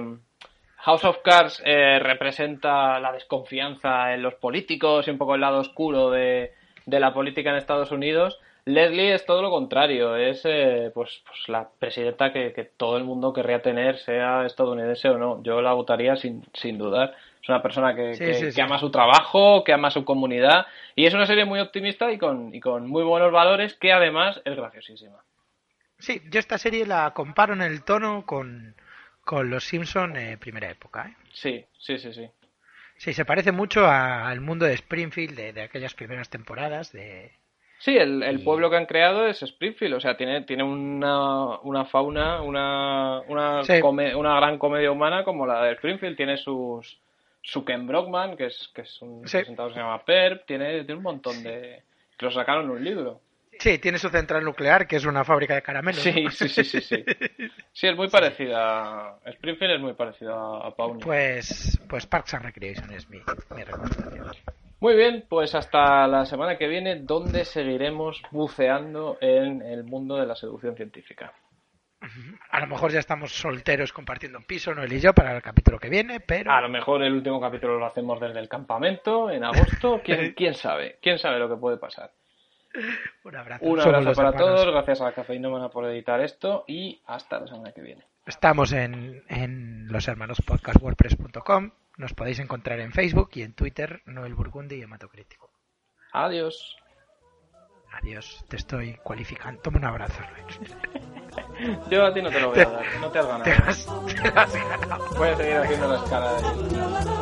Speaker 3: House of Cards eh, representa la desconfianza en los políticos y un poco el lado oscuro de, de la política en Estados Unidos. Leslie es todo lo contrario, es eh, pues, pues la presidenta que, que, todo el mundo querría tener, sea estadounidense o no. Yo la votaría sin, sin dudar. Es una persona que,
Speaker 4: Sí,
Speaker 3: que-
Speaker 4: sí,
Speaker 3: que
Speaker 4: sí.
Speaker 3: ama su trabajo, que ama su comunidad y es una serie muy optimista y con, y con muy buenos valores que además es graciosísima.
Speaker 4: Sí, yo esta serie la comparo en el tono con, con Los Simpson eh, primera época. ¿eh?
Speaker 3: Sí, sí, sí, sí.
Speaker 4: Sí, se parece mucho a- al mundo de Springfield de, de aquellas primeras temporadas. De...
Speaker 3: Sí, el, el
Speaker 4: Y-
Speaker 3: pueblo que han creado es Springfield, o sea, tiene, tiene una, una fauna, una, una,
Speaker 4: Sí.
Speaker 3: come- una gran comedia humana como la de Springfield, tiene sus su Ken Brockman, que es, que es un
Speaker 4: Sí.
Speaker 3: presentador que se llama Perp, tiene, tiene un montón de... que lo sacaron en un libro.
Speaker 4: Sí, tiene su central nuclear, que es una fábrica de caramelos.
Speaker 3: Sí, sí, sí, sí, sí. Sí, es muy parecida, Springfield es muy parecido a, a Pawnee.
Speaker 4: Pues, pues Parks and Recreation es mi, mi recomendación.
Speaker 3: Muy bien, pues hasta la semana que viene, donde seguiremos buceando en el mundo de la seducción científica.
Speaker 4: A lo mejor ya estamos solteros compartiendo un piso, Noel y yo, para el capítulo que viene, pero...
Speaker 3: A lo mejor el último capítulo lo hacemos desde el campamento en agosto. ¿Quién, quién sabe? ¿Quién sabe lo que puede pasar?
Speaker 4: Un abrazo.
Speaker 3: Un abrazo
Speaker 4: los
Speaker 3: para
Speaker 4: hermanos.
Speaker 3: todos. Gracias a la cafeinómana por editar esto y hasta la semana que viene.
Speaker 4: Estamos en, en loshermanospodcastwordpress.com. Nos podéis encontrar en Facebook y en Twitter, Noel Burgundi y Hematocrítico.
Speaker 3: Adiós.
Speaker 4: Adiós, te estoy cualificando. Toma un abrazo.
Speaker 3: Yo a ti no te lo voy a dar. No te has ganado.
Speaker 4: Te has, te has ganado.
Speaker 3: Voy a seguir haciendo la escala de...